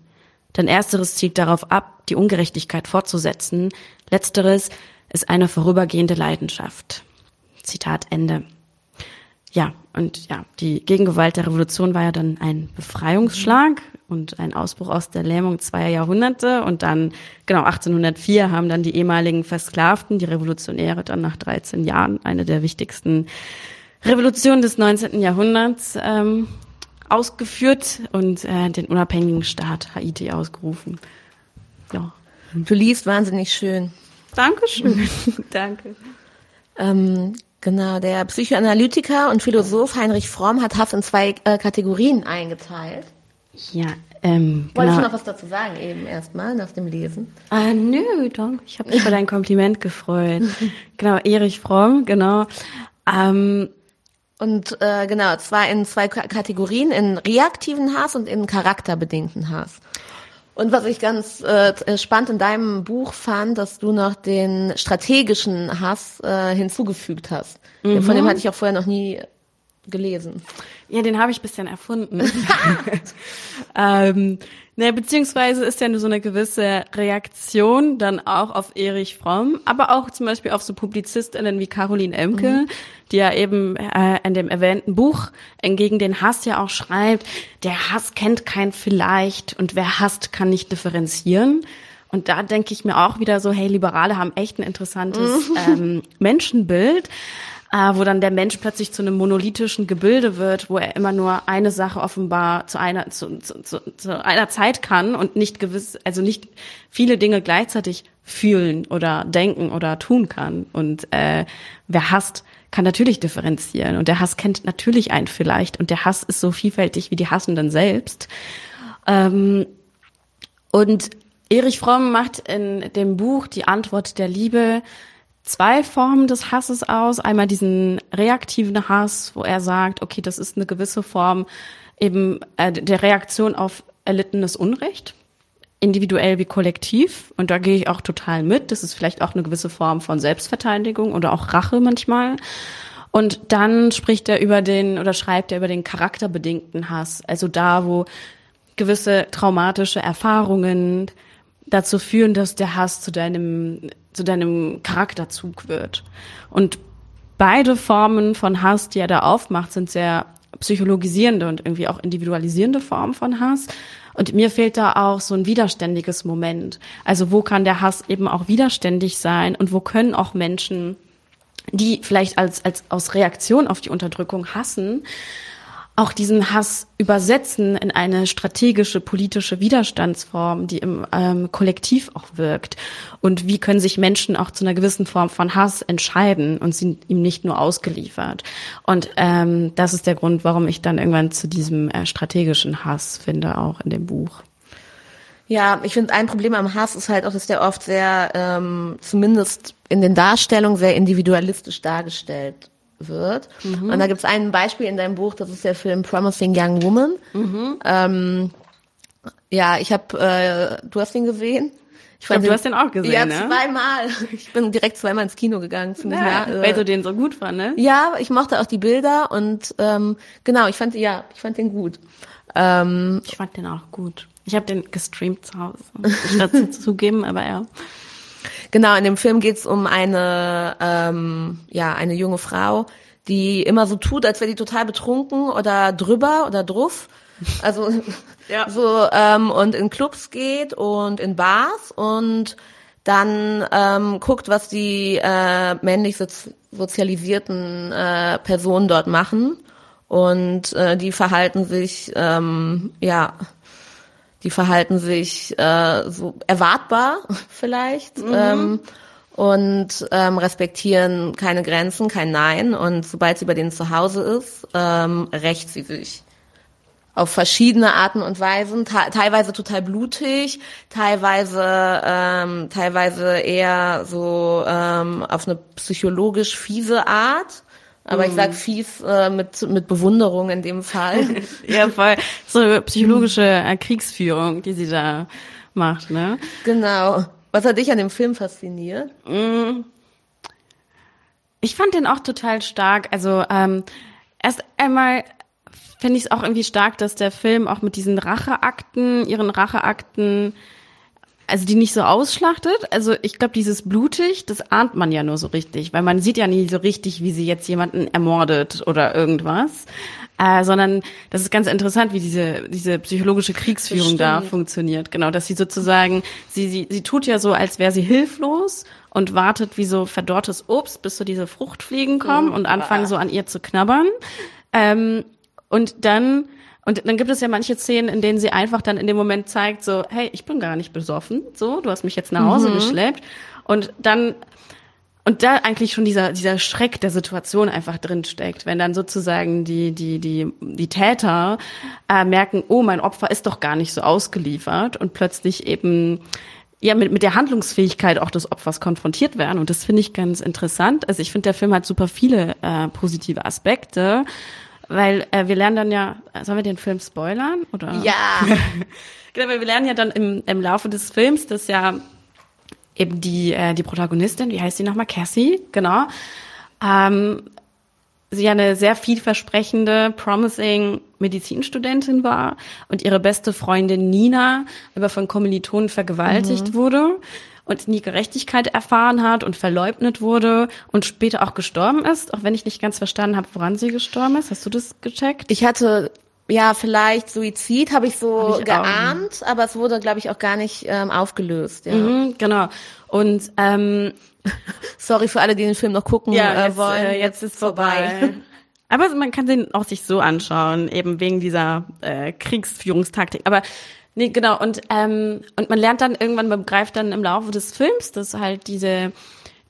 Denn ersteres zielt darauf ab, die Ungerechtigkeit fortzusetzen, letzteres ist eine vorübergehende Leidenschaft. Zitat Ende. Ja, und ja, die Gegengewalt der Revolution war ja dann ein Befreiungsschlag und ein Ausbruch aus der Lähmung zweier Jahrhunderte. Und dann, genau, 1804 haben dann die ehemaligen Versklavten, die Revolutionäre, dann nach 13 Jahren eine der wichtigsten Revolutionen des 19. Jahrhunderts ähm, ausgeführt und äh, den unabhängigen Staat Haiti ausgerufen. Ja. Du liest wahnsinnig schön. Dankeschön. Danke. Ähm, genau, der Psychoanalytiker und Philosoph Heinrich Fromm hat Hass in zwei äh, Kategorien eingeteilt. Ja, ähm, Wolltest genau. du noch was dazu sagen, eben erstmal nach dem Lesen? Ah, nö, doch. Ich habe mich über dein Kompliment gefreut. genau, Erich Fromm, genau. Ähm, und äh, genau, zwar in zwei Kategorien, in reaktiven Hass und in charakterbedingten Hass. Und was ich ganz äh, spannend in deinem Buch fand, dass du noch den strategischen Hass äh, hinzugefügt hast. Mhm. Von dem hatte ich auch vorher noch nie gelesen. Ja, den habe ich bisschen erfunden. ähm, ne, beziehungsweise ist ja nur so eine gewisse Reaktion dann auch auf Erich Fromm, aber auch zum Beispiel auf so Publizistinnen wie Caroline Emke, mhm. die ja eben äh, in dem erwähnten Buch gegen den Hass ja auch schreibt, der Hass kennt kein Vielleicht und wer hasst, kann nicht differenzieren. Und da denke ich mir auch wieder so, hey, Liberale haben echt ein interessantes mhm. ähm, Menschenbild äh, wo dann der Mensch plötzlich zu einem monolithischen Gebilde wird, wo er immer nur eine Sache offenbar zu einer zu, zu, zu, zu einer Zeit kann und nicht gewiss, also nicht viele Dinge gleichzeitig fühlen oder denken oder tun kann. Und äh, wer hasst, kann natürlich differenzieren und der Hass kennt natürlich einen vielleicht und der Hass ist so vielfältig wie die Hassenden selbst. Ähm, und Erich Fromm macht in dem Buch Die Antwort der Liebe zwei Formen des Hasses aus. Einmal diesen reaktiven Hass, wo er sagt, okay, das ist eine gewisse Form eben äh, der Reaktion auf erlittenes Unrecht, individuell wie kollektiv. Und da gehe ich auch total mit. Das ist vielleicht auch eine gewisse Form von Selbstverteidigung oder auch Rache manchmal. Und dann spricht er über den oder schreibt er über den charakterbedingten Hass. Also da, wo gewisse traumatische Erfahrungen dazu führen, dass der Hass zu deinem, zu deinem Charakterzug wird. Und beide Formen von Hass, die er da aufmacht, sind sehr psychologisierende und irgendwie auch individualisierende Formen von Hass. Und mir fehlt da auch so ein widerständiges Moment. Also wo kann der Hass eben auch widerständig sein und wo können auch Menschen, die vielleicht als, als aus Reaktion auf die Unterdrückung hassen, auch diesen Hass übersetzen in eine strategische politische Widerstandsform, die im ähm, Kollektiv auch wirkt. Und wie können sich Menschen auch zu einer gewissen Form von Hass entscheiden und sind ihm nicht nur ausgeliefert. Und ähm, das ist der Grund, warum ich dann irgendwann zu diesem äh, strategischen Hass finde, auch in dem Buch. Ja, ich finde, ein Problem am Hass ist halt auch, dass der oft sehr, ähm, zumindest in den Darstellungen, sehr individualistisch dargestellt wird. Mhm. Und da gibt es ein Beispiel in deinem Buch, das ist der Film Promising Young Woman. Mhm. Ähm, ja, ich habe, äh, du hast ihn gesehen? Ich, fand du hast den auch gesehen, ja, ne? zweimal. Ich bin direkt zweimal ins Kino gegangen. Ziemlich ja, nah, weil du den so gut fand, ne? Ja, ich mochte auch die Bilder und ähm, genau, ich fand ja, ich fand den gut. Ähm, ich fand den auch gut. Ich habe den gestreamt zu Hause, statt zu zugeben, aber ja. Genau, in dem Film geht's um eine, ähm, ja, eine junge Frau, die immer so tut, als wäre die total betrunken oder drüber oder druff. Also ja. so ähm, und in Clubs geht und in Bars und dann ähm, guckt, was die äh, männlich sozi sozialisierten äh, Personen dort machen und äh, die verhalten sich ähm, ja die verhalten sich äh, so erwartbar vielleicht mhm. ähm, und ähm, respektieren keine Grenzen, kein Nein. Und sobald sie bei denen zu Hause ist, ähm, rächt sie sich auf verschiedene Arten und Weisen, teilweise total blutig, teilweise ähm, teilweise eher so ähm, auf eine psychologisch fiese Art. Aber ich sag mhm. fies äh, mit, mit Bewunderung in dem Fall. ja, voll. So psychologische äh, Kriegsführung, die sie da macht, ne? Genau. Was hat dich an dem Film fasziniert? Mm. Ich fand den auch total stark. Also ähm, erst einmal finde ich es auch irgendwie stark, dass der Film auch mit diesen Racheakten, ihren Racheakten also die nicht so ausschlachtet. Also ich glaube, dieses blutig, das ahnt man ja nur so richtig, weil man sieht ja nie so richtig, wie sie jetzt jemanden ermordet oder irgendwas. Äh, sondern das ist ganz interessant, wie diese, diese psychologische Kriegsführung da funktioniert. Genau, dass sie sozusagen, sie, sie, sie tut ja so, als wäre sie hilflos und wartet wie so verdorrtes Obst, bis so diese Fruchtfliegen kommen mhm. und anfangen so an ihr zu knabbern. Ähm, und dann und dann gibt es ja manche Szenen, in denen sie einfach dann in dem Moment zeigt, so, hey, ich bin gar nicht besoffen, so, du hast mich jetzt nach Hause mhm. geschleppt. Und dann, und da eigentlich schon dieser, dieser Schreck der Situation einfach drin steckt, wenn dann sozusagen die, die, die, die Täter äh, merken, oh, mein Opfer ist doch gar nicht so ausgeliefert und plötzlich eben ja mit, mit der Handlungsfähigkeit auch des Opfers konfrontiert werden. Und das finde ich ganz interessant. Also ich finde, der Film hat super viele äh, positive Aspekte. Weil äh, wir lernen dann ja, sollen wir den Film spoilern? Oder? Ja. genau, weil wir lernen ja dann im, im Laufe des Films, dass ja eben die, äh, die Protagonistin, wie heißt sie nochmal? Cassie, genau. Ähm, sie eine sehr vielversprechende, promising Medizinstudentin war und ihre beste Freundin Nina aber von Kommilitonen vergewaltigt mhm. wurde und nie Gerechtigkeit erfahren hat und verleugnet wurde und später auch gestorben ist, auch wenn ich nicht ganz verstanden habe, woran sie gestorben ist. Hast du das gecheckt? Ich hatte ja, vielleicht Suizid habe ich so hab ich geahnt, auch. aber es wurde, glaube ich, auch gar nicht ähm, aufgelöst. Ja. Mhm, genau. Und ähm, sorry für alle, die den Film noch gucken ja, äh, jetzt, wollen. Äh, jetzt ist vorbei. aber man kann den auch sich so anschauen, eben wegen dieser äh, Kriegsführungstaktik. Aber Nee, genau. Und, ähm, und man lernt dann irgendwann, man begreift dann im Laufe des Films, dass halt diese,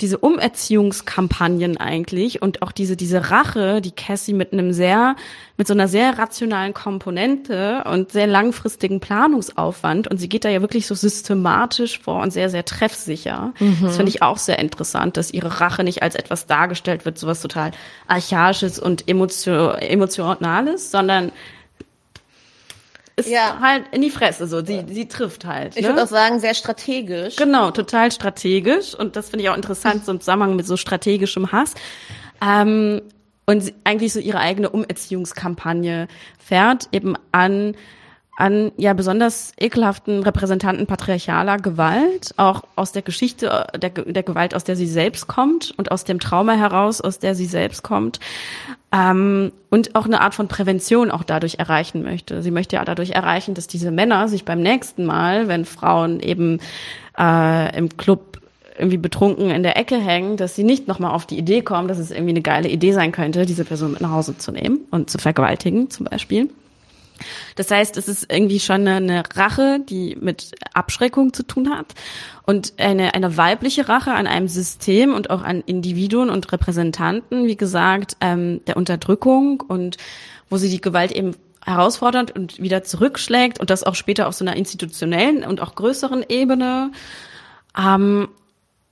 diese Umerziehungskampagnen eigentlich und auch diese, diese Rache, die Cassie mit einem sehr, mit so einer sehr rationalen Komponente und sehr langfristigen Planungsaufwand und sie geht da ja wirklich so systematisch vor und sehr, sehr treffsicher. Mhm. Das finde ich auch sehr interessant, dass ihre Rache nicht als etwas dargestellt wird, sowas total archaisches und emotionales, sondern ist ja. halt in die Fresse so. Sie, sie trifft halt. Ich ne? würde auch sagen, sehr strategisch. Genau, total strategisch. Und das finde ich auch interessant, so im Zusammenhang mit so strategischem Hass. Ähm, und eigentlich so ihre eigene Umerziehungskampagne fährt, eben an an ja besonders ekelhaften Repräsentanten patriarchaler Gewalt, auch aus der Geschichte der, der Gewalt, aus der sie selbst kommt und aus dem Trauma heraus, aus der sie selbst kommt. Ähm, und auch eine Art von Prävention auch dadurch erreichen möchte. Sie möchte ja dadurch erreichen, dass diese Männer sich beim nächsten Mal, wenn Frauen eben äh, im Club irgendwie betrunken in der Ecke hängen, dass sie nicht nochmal auf die Idee kommen, dass es irgendwie eine geile Idee sein könnte, diese Person mit nach Hause zu nehmen und zu vergewaltigen zum Beispiel. Das heißt, es ist irgendwie schon eine, Rache, die mit Abschreckung zu tun hat und eine, eine weibliche Rache an einem System und auch an Individuen und Repräsentanten, wie gesagt, ähm, der Unterdrückung und wo sie die Gewalt eben herausfordert und wieder zurückschlägt und das auch später auf so einer institutionellen und auch größeren Ebene. Ähm,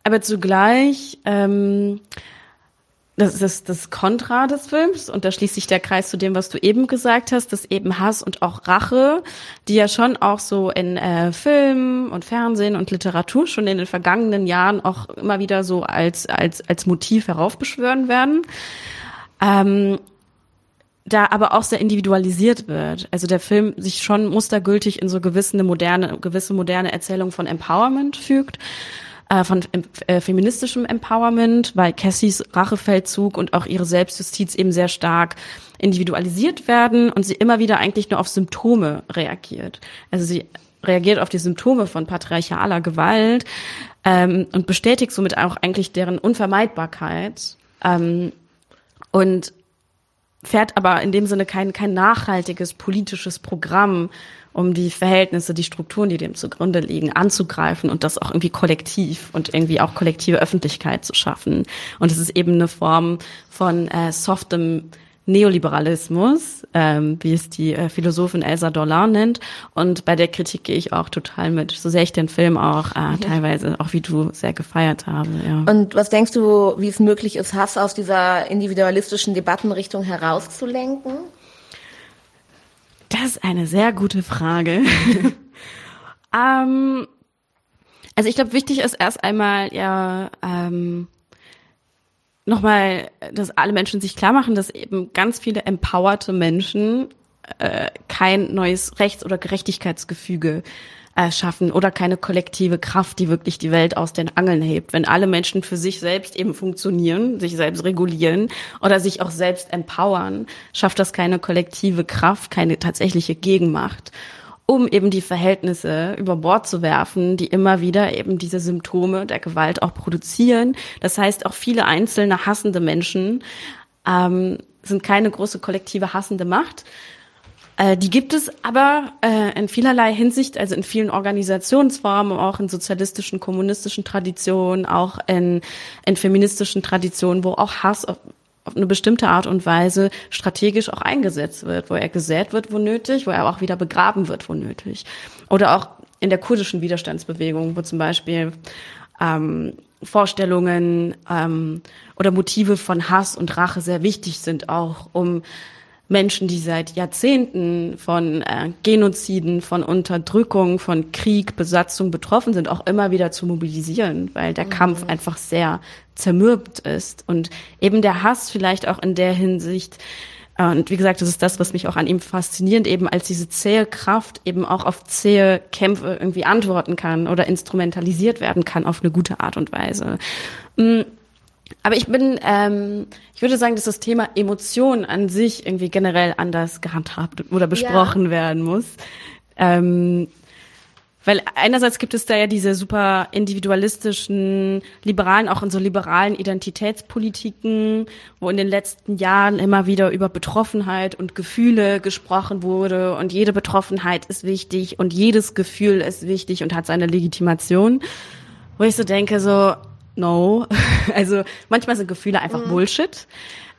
aber zugleich ähm, das ist das Kontra des Films und da schließt sich der Kreis zu dem, was du eben gesagt hast, dass eben Hass und auch Rache, die ja schon auch so in äh, Film und Fernsehen und Literatur schon in den vergangenen Jahren auch immer wieder so als als als Motiv heraufbeschwören werden. Ähm, da aber auch sehr individualisiert wird. Also der Film sich schon mustergültig in so gewisse moderne, gewisse moderne Erzählung von Empowerment fügt äh, von äh, feministischem Empowerment, weil Cassies Rachefeldzug und auch ihre Selbstjustiz eben sehr stark individualisiert werden und sie immer wieder eigentlich nur auf Symptome reagiert. Also sie reagiert auf die Symptome von patriarchaler Gewalt ähm, und bestätigt somit auch eigentlich deren Unvermeidbarkeit ähm, und fährt aber in dem Sinne kein, kein nachhaltiges politisches Programm, um die Verhältnisse, die Strukturen, die dem zugrunde liegen, anzugreifen und das auch irgendwie kollektiv und irgendwie auch kollektive Öffentlichkeit zu schaffen. Und es ist eben eine Form von äh, softem Neoliberalismus, ähm, wie es die äh, Philosophin Elsa Dolan nennt. Und bei der Kritik gehe ich auch total mit. So sehr ich den Film auch äh, teilweise, auch wie du, sehr gefeiert habe. Ja. Und was denkst du, wie es möglich ist, Hass aus dieser individualistischen Debattenrichtung herauszulenken? Das ist eine sehr gute Frage. ähm, also ich glaube, wichtig ist erst einmal ja ähm, nochmal, dass alle Menschen sich klar machen, dass eben ganz viele empowerte Menschen äh, kein neues Rechts- oder Gerechtigkeitsgefüge äh, schaffen oder keine kollektive Kraft, die wirklich die Welt aus den Angeln hebt. Wenn alle Menschen für sich selbst eben funktionieren, sich selbst regulieren oder sich auch selbst empowern, schafft das keine kollektive Kraft, keine tatsächliche Gegenmacht um eben die Verhältnisse über Bord zu werfen, die immer wieder eben diese Symptome der Gewalt auch produzieren. Das heißt, auch viele einzelne hassende Menschen ähm, sind keine große kollektive hassende Macht, äh, die gibt es aber äh, in vielerlei Hinsicht, also in vielen Organisationsformen, auch in sozialistischen, kommunistischen Traditionen, auch in, in feministischen Traditionen, wo auch Hass auf, auf eine bestimmte Art und Weise strategisch auch eingesetzt wird, wo er gesät wird, wo nötig, wo er auch wieder begraben wird, wo nötig. Oder auch in der kurdischen Widerstandsbewegung, wo zum Beispiel ähm, Vorstellungen ähm, oder Motive von Hass und Rache sehr wichtig sind, auch um Menschen, die seit Jahrzehnten von äh, Genoziden, von Unterdrückung, von Krieg, Besatzung betroffen sind, auch immer wieder zu mobilisieren, weil der mhm. Kampf einfach sehr zermürbt ist und eben der Hass vielleicht auch in der Hinsicht äh, und wie gesagt, das ist das, was mich auch an ihm fasziniert, eben als diese zähe Kraft eben auch auf zähe Kämpfe irgendwie antworten kann oder instrumentalisiert werden kann auf eine gute Art und Weise. Mm, aber ich bin, ähm, ich würde sagen, dass das Thema Emotionen an sich irgendwie generell anders gehandhabt oder besprochen ja. werden muss. Ähm, weil einerseits gibt es da ja diese super individualistischen, liberalen, auch in so liberalen Identitätspolitiken, wo in den letzten Jahren immer wieder über Betroffenheit und Gefühle gesprochen wurde und jede Betroffenheit ist wichtig und jedes Gefühl ist wichtig und hat seine Legitimation. Wo ich so denke, so, know. Also manchmal sind Gefühle einfach mhm. Bullshit.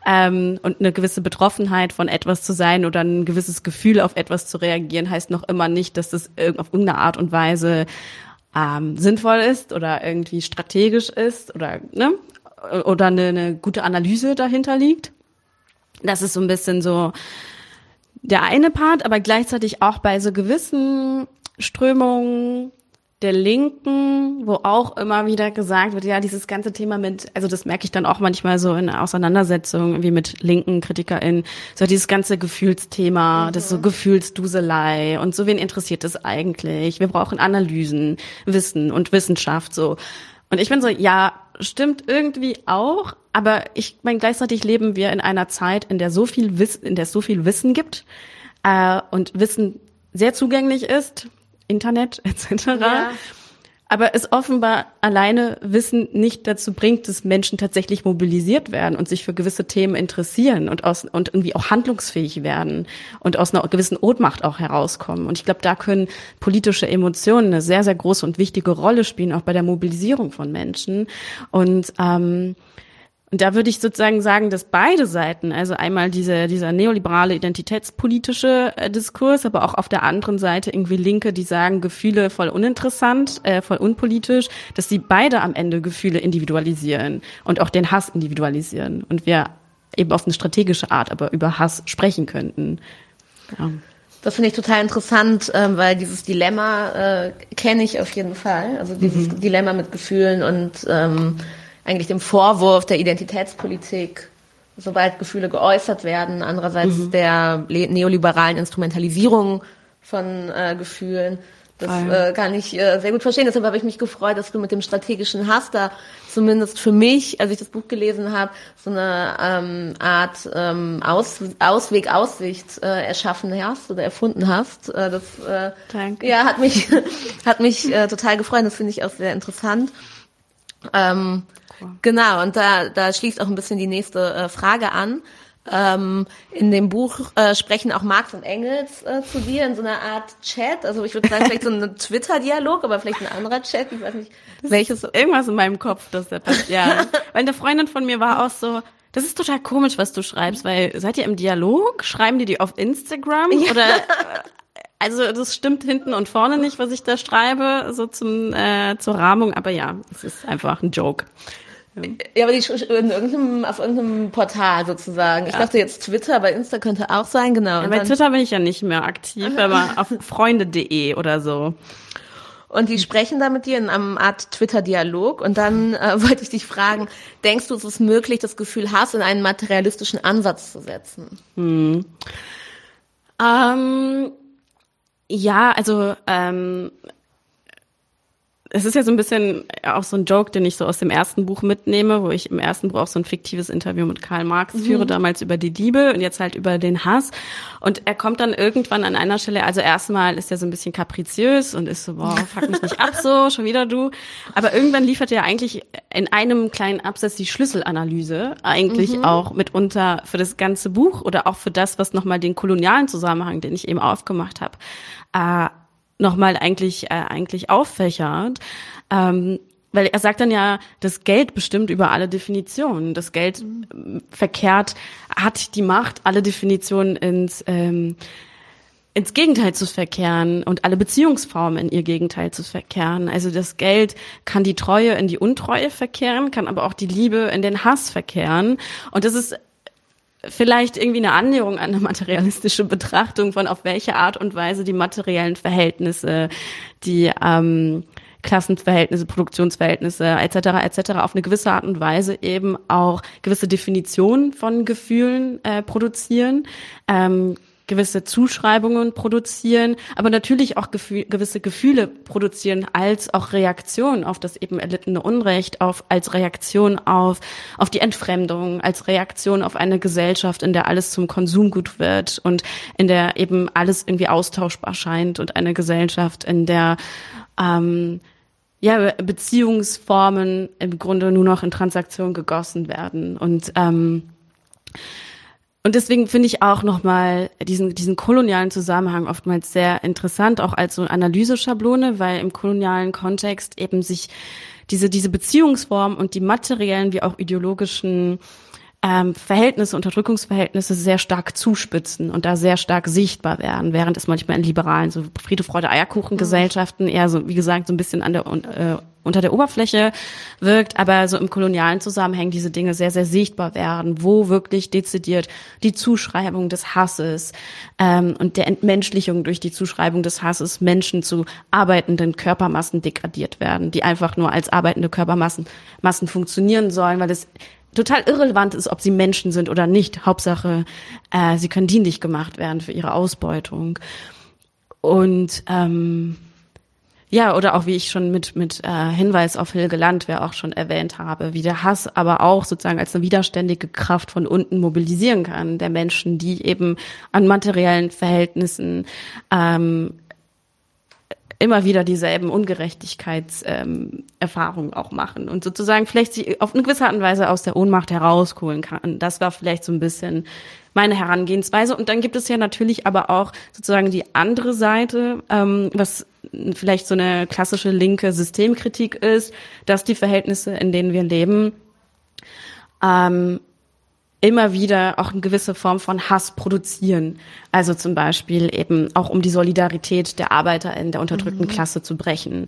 Ähm, und eine gewisse Betroffenheit von etwas zu sein oder ein gewisses Gefühl auf etwas zu reagieren, heißt noch immer nicht, dass das auf irgendeine Art und Weise ähm, sinnvoll ist oder irgendwie strategisch ist oder ne oder eine, eine gute Analyse dahinter liegt. Das ist so ein bisschen so der eine Part, aber gleichzeitig auch bei so gewissen Strömungen der Linken, wo auch immer wieder gesagt wird, ja, dieses ganze Thema mit, also das merke ich dann auch manchmal so in Auseinandersetzungen wie mit linken KritikerInnen, so dieses ganze Gefühlsthema, mhm. das so Gefühlsduselei und so, wen interessiert das eigentlich? Wir brauchen Analysen, Wissen und Wissenschaft, so. Und ich bin so, ja, stimmt irgendwie auch, aber ich meine, gleichzeitig leben wir in einer Zeit, in der so viel Wissen, in der es so viel Wissen gibt, äh, und Wissen sehr zugänglich ist, Internet etc. Ja. Aber es offenbar alleine Wissen nicht dazu bringt, dass Menschen tatsächlich mobilisiert werden und sich für gewisse Themen interessieren und aus und irgendwie auch handlungsfähig werden und aus einer gewissen Ohnmacht auch herauskommen. Und ich glaube, da können politische Emotionen eine sehr, sehr große und wichtige Rolle spielen, auch bei der Mobilisierung von Menschen. Und ähm, und da würde ich sozusagen sagen, dass beide Seiten, also einmal diese, dieser neoliberale identitätspolitische äh, Diskurs, aber auch auf der anderen Seite irgendwie Linke, die sagen, Gefühle voll uninteressant, äh, voll unpolitisch, dass die beide am Ende Gefühle individualisieren und auch den Hass individualisieren. Und wir eben auf eine strategische Art aber über Hass sprechen könnten. Ja. Das finde ich total interessant, ähm, weil dieses Dilemma äh, kenne ich auf jeden Fall. Also dieses mhm. Dilemma mit Gefühlen und ähm, eigentlich dem Vorwurf der Identitätspolitik, sobald Gefühle geäußert werden, andererseits mhm. der neoliberalen Instrumentalisierung von äh, Gefühlen. Das äh, kann ich äh, sehr gut verstehen. Deshalb habe ich mich gefreut, dass du mit dem strategischen Hass da zumindest für mich, als ich das Buch gelesen habe, so eine ähm, Art ähm, Aus, Ausweg, Aussicht äh, erschaffen hast oder erfunden hast. Äh, das äh, Danke. ja hat mich hat mich äh, total gefreut. Das finde ich auch sehr interessant. Ähm, Genau, und da, da schließt auch ein bisschen die nächste äh, Frage an. Ähm, in dem Buch äh, sprechen auch Marx und Engels äh, zu dir in so einer Art Chat. Also ich würde sagen, vielleicht so ein Twitter-Dialog, aber vielleicht ein anderer Chat. Ich weiß nicht, welches. Irgendwas in meinem Kopf, dass der passiert. Ja. weil eine Freundin von mir war auch so, das ist total komisch, was du schreibst, weil seid ihr im Dialog? Schreiben die die auf Instagram? Ja. Oder also das stimmt hinten und vorne nicht, was ich da schreibe, so zum äh, zur Rahmung, aber ja, es ist einfach ein Joke. Ja, aber die in irgendeinem, auf irgendeinem Portal sozusagen. Ich ja. dachte jetzt Twitter, aber Insta könnte auch sein, genau. Ja, bei Twitter bin ich ja nicht mehr aktiv, aber auf freunde.de oder so. Und die sprechen da mit dir in einem Art Twitter-Dialog. Und dann äh, wollte ich dich fragen, denkst du, es ist möglich, das Gefühl Hass in einen materialistischen Ansatz zu setzen? Hm. Ähm, ja, also ähm, es ist ja so ein bisschen auch so ein Joke, den ich so aus dem ersten Buch mitnehme, wo ich im ersten Buch auch so ein fiktives Interview mit Karl Marx mhm. führe, damals über die Liebe und jetzt halt über den Hass. Und er kommt dann irgendwann an einer Stelle, also erstmal ist er so ein bisschen kapriziös und ist so, boah, fuck mich nicht ab so, schon wieder du. Aber irgendwann liefert er eigentlich in einem kleinen Absatz die Schlüsselanalyse, eigentlich mhm. auch mitunter für das ganze Buch oder auch für das, was nochmal den kolonialen Zusammenhang, den ich eben aufgemacht habe, äh, nochmal eigentlich, äh, eigentlich auffächert. Ähm, weil er sagt dann ja, das Geld bestimmt über alle Definitionen. Das Geld mhm. verkehrt, hat die Macht, alle Definitionen ins, ähm, ins Gegenteil zu verkehren und alle Beziehungsformen in ihr Gegenteil zu verkehren. Also das Geld kann die Treue in die Untreue verkehren, kann aber auch die Liebe in den Hass verkehren. Und das ist vielleicht irgendwie eine Annäherung an eine materialistische Betrachtung von auf welche Art und Weise die materiellen Verhältnisse, die ähm, Klassenverhältnisse, Produktionsverhältnisse etc. etc. auf eine gewisse Art und Weise eben auch gewisse Definitionen von Gefühlen äh, produzieren, ähm, gewisse Zuschreibungen produzieren, aber natürlich auch Gefühl, gewisse Gefühle produzieren als auch Reaktion auf das eben erlittene Unrecht, auf, als Reaktion auf, auf die Entfremdung, als Reaktion auf eine Gesellschaft, in der alles zum Konsumgut wird und in der eben alles irgendwie austauschbar scheint und eine Gesellschaft, in der ähm, ja, Beziehungsformen im Grunde nur noch in Transaktionen gegossen werden. Und ähm, und deswegen finde ich auch nochmal diesen, diesen kolonialen Zusammenhang oftmals sehr interessant, auch als so eine Analyseschablone, weil im kolonialen Kontext eben sich diese, diese Beziehungsform und die materiellen wie auch ideologischen ähm, Verhältnisse, Unterdrückungsverhältnisse sehr stark zuspitzen und da sehr stark sichtbar werden, während es manchmal in liberalen, so Friede, Freude, Eierkuchen-Gesellschaften eher so, wie gesagt, so ein bisschen an der, äh, unter der Oberfläche wirkt, aber so im kolonialen Zusammenhang diese Dinge sehr, sehr sichtbar werden, wo wirklich dezidiert die Zuschreibung des Hasses ähm, und der Entmenschlichung durch die Zuschreibung des Hasses Menschen zu arbeitenden Körpermassen degradiert werden, die einfach nur als arbeitende Körpermassen Massen funktionieren sollen, weil es total irrelevant ist, ob sie Menschen sind oder nicht. Hauptsache, äh, sie können dienlich gemacht werden für ihre Ausbeutung. Und ähm, ja, oder auch wie ich schon mit, mit äh, Hinweis auf Hilge Landwehr auch schon erwähnt habe, wie der Hass aber auch sozusagen als eine widerständige Kraft von unten mobilisieren kann, der Menschen, die eben an materiellen Verhältnissen ähm, immer wieder dieselben Ungerechtigkeitserfahrungen ähm, auch machen und sozusagen vielleicht sich auf eine gewisse Art und Weise aus der Ohnmacht herausholen kann. Das war vielleicht so ein bisschen meine Herangehensweise. Und dann gibt es ja natürlich aber auch sozusagen die andere Seite, ähm, was vielleicht so eine klassische linke Systemkritik ist, dass die Verhältnisse, in denen wir leben, ähm, immer wieder auch eine gewisse Form von Hass produzieren. Also zum Beispiel eben auch um die Solidarität der Arbeiter in der unterdrückten mhm. Klasse zu brechen,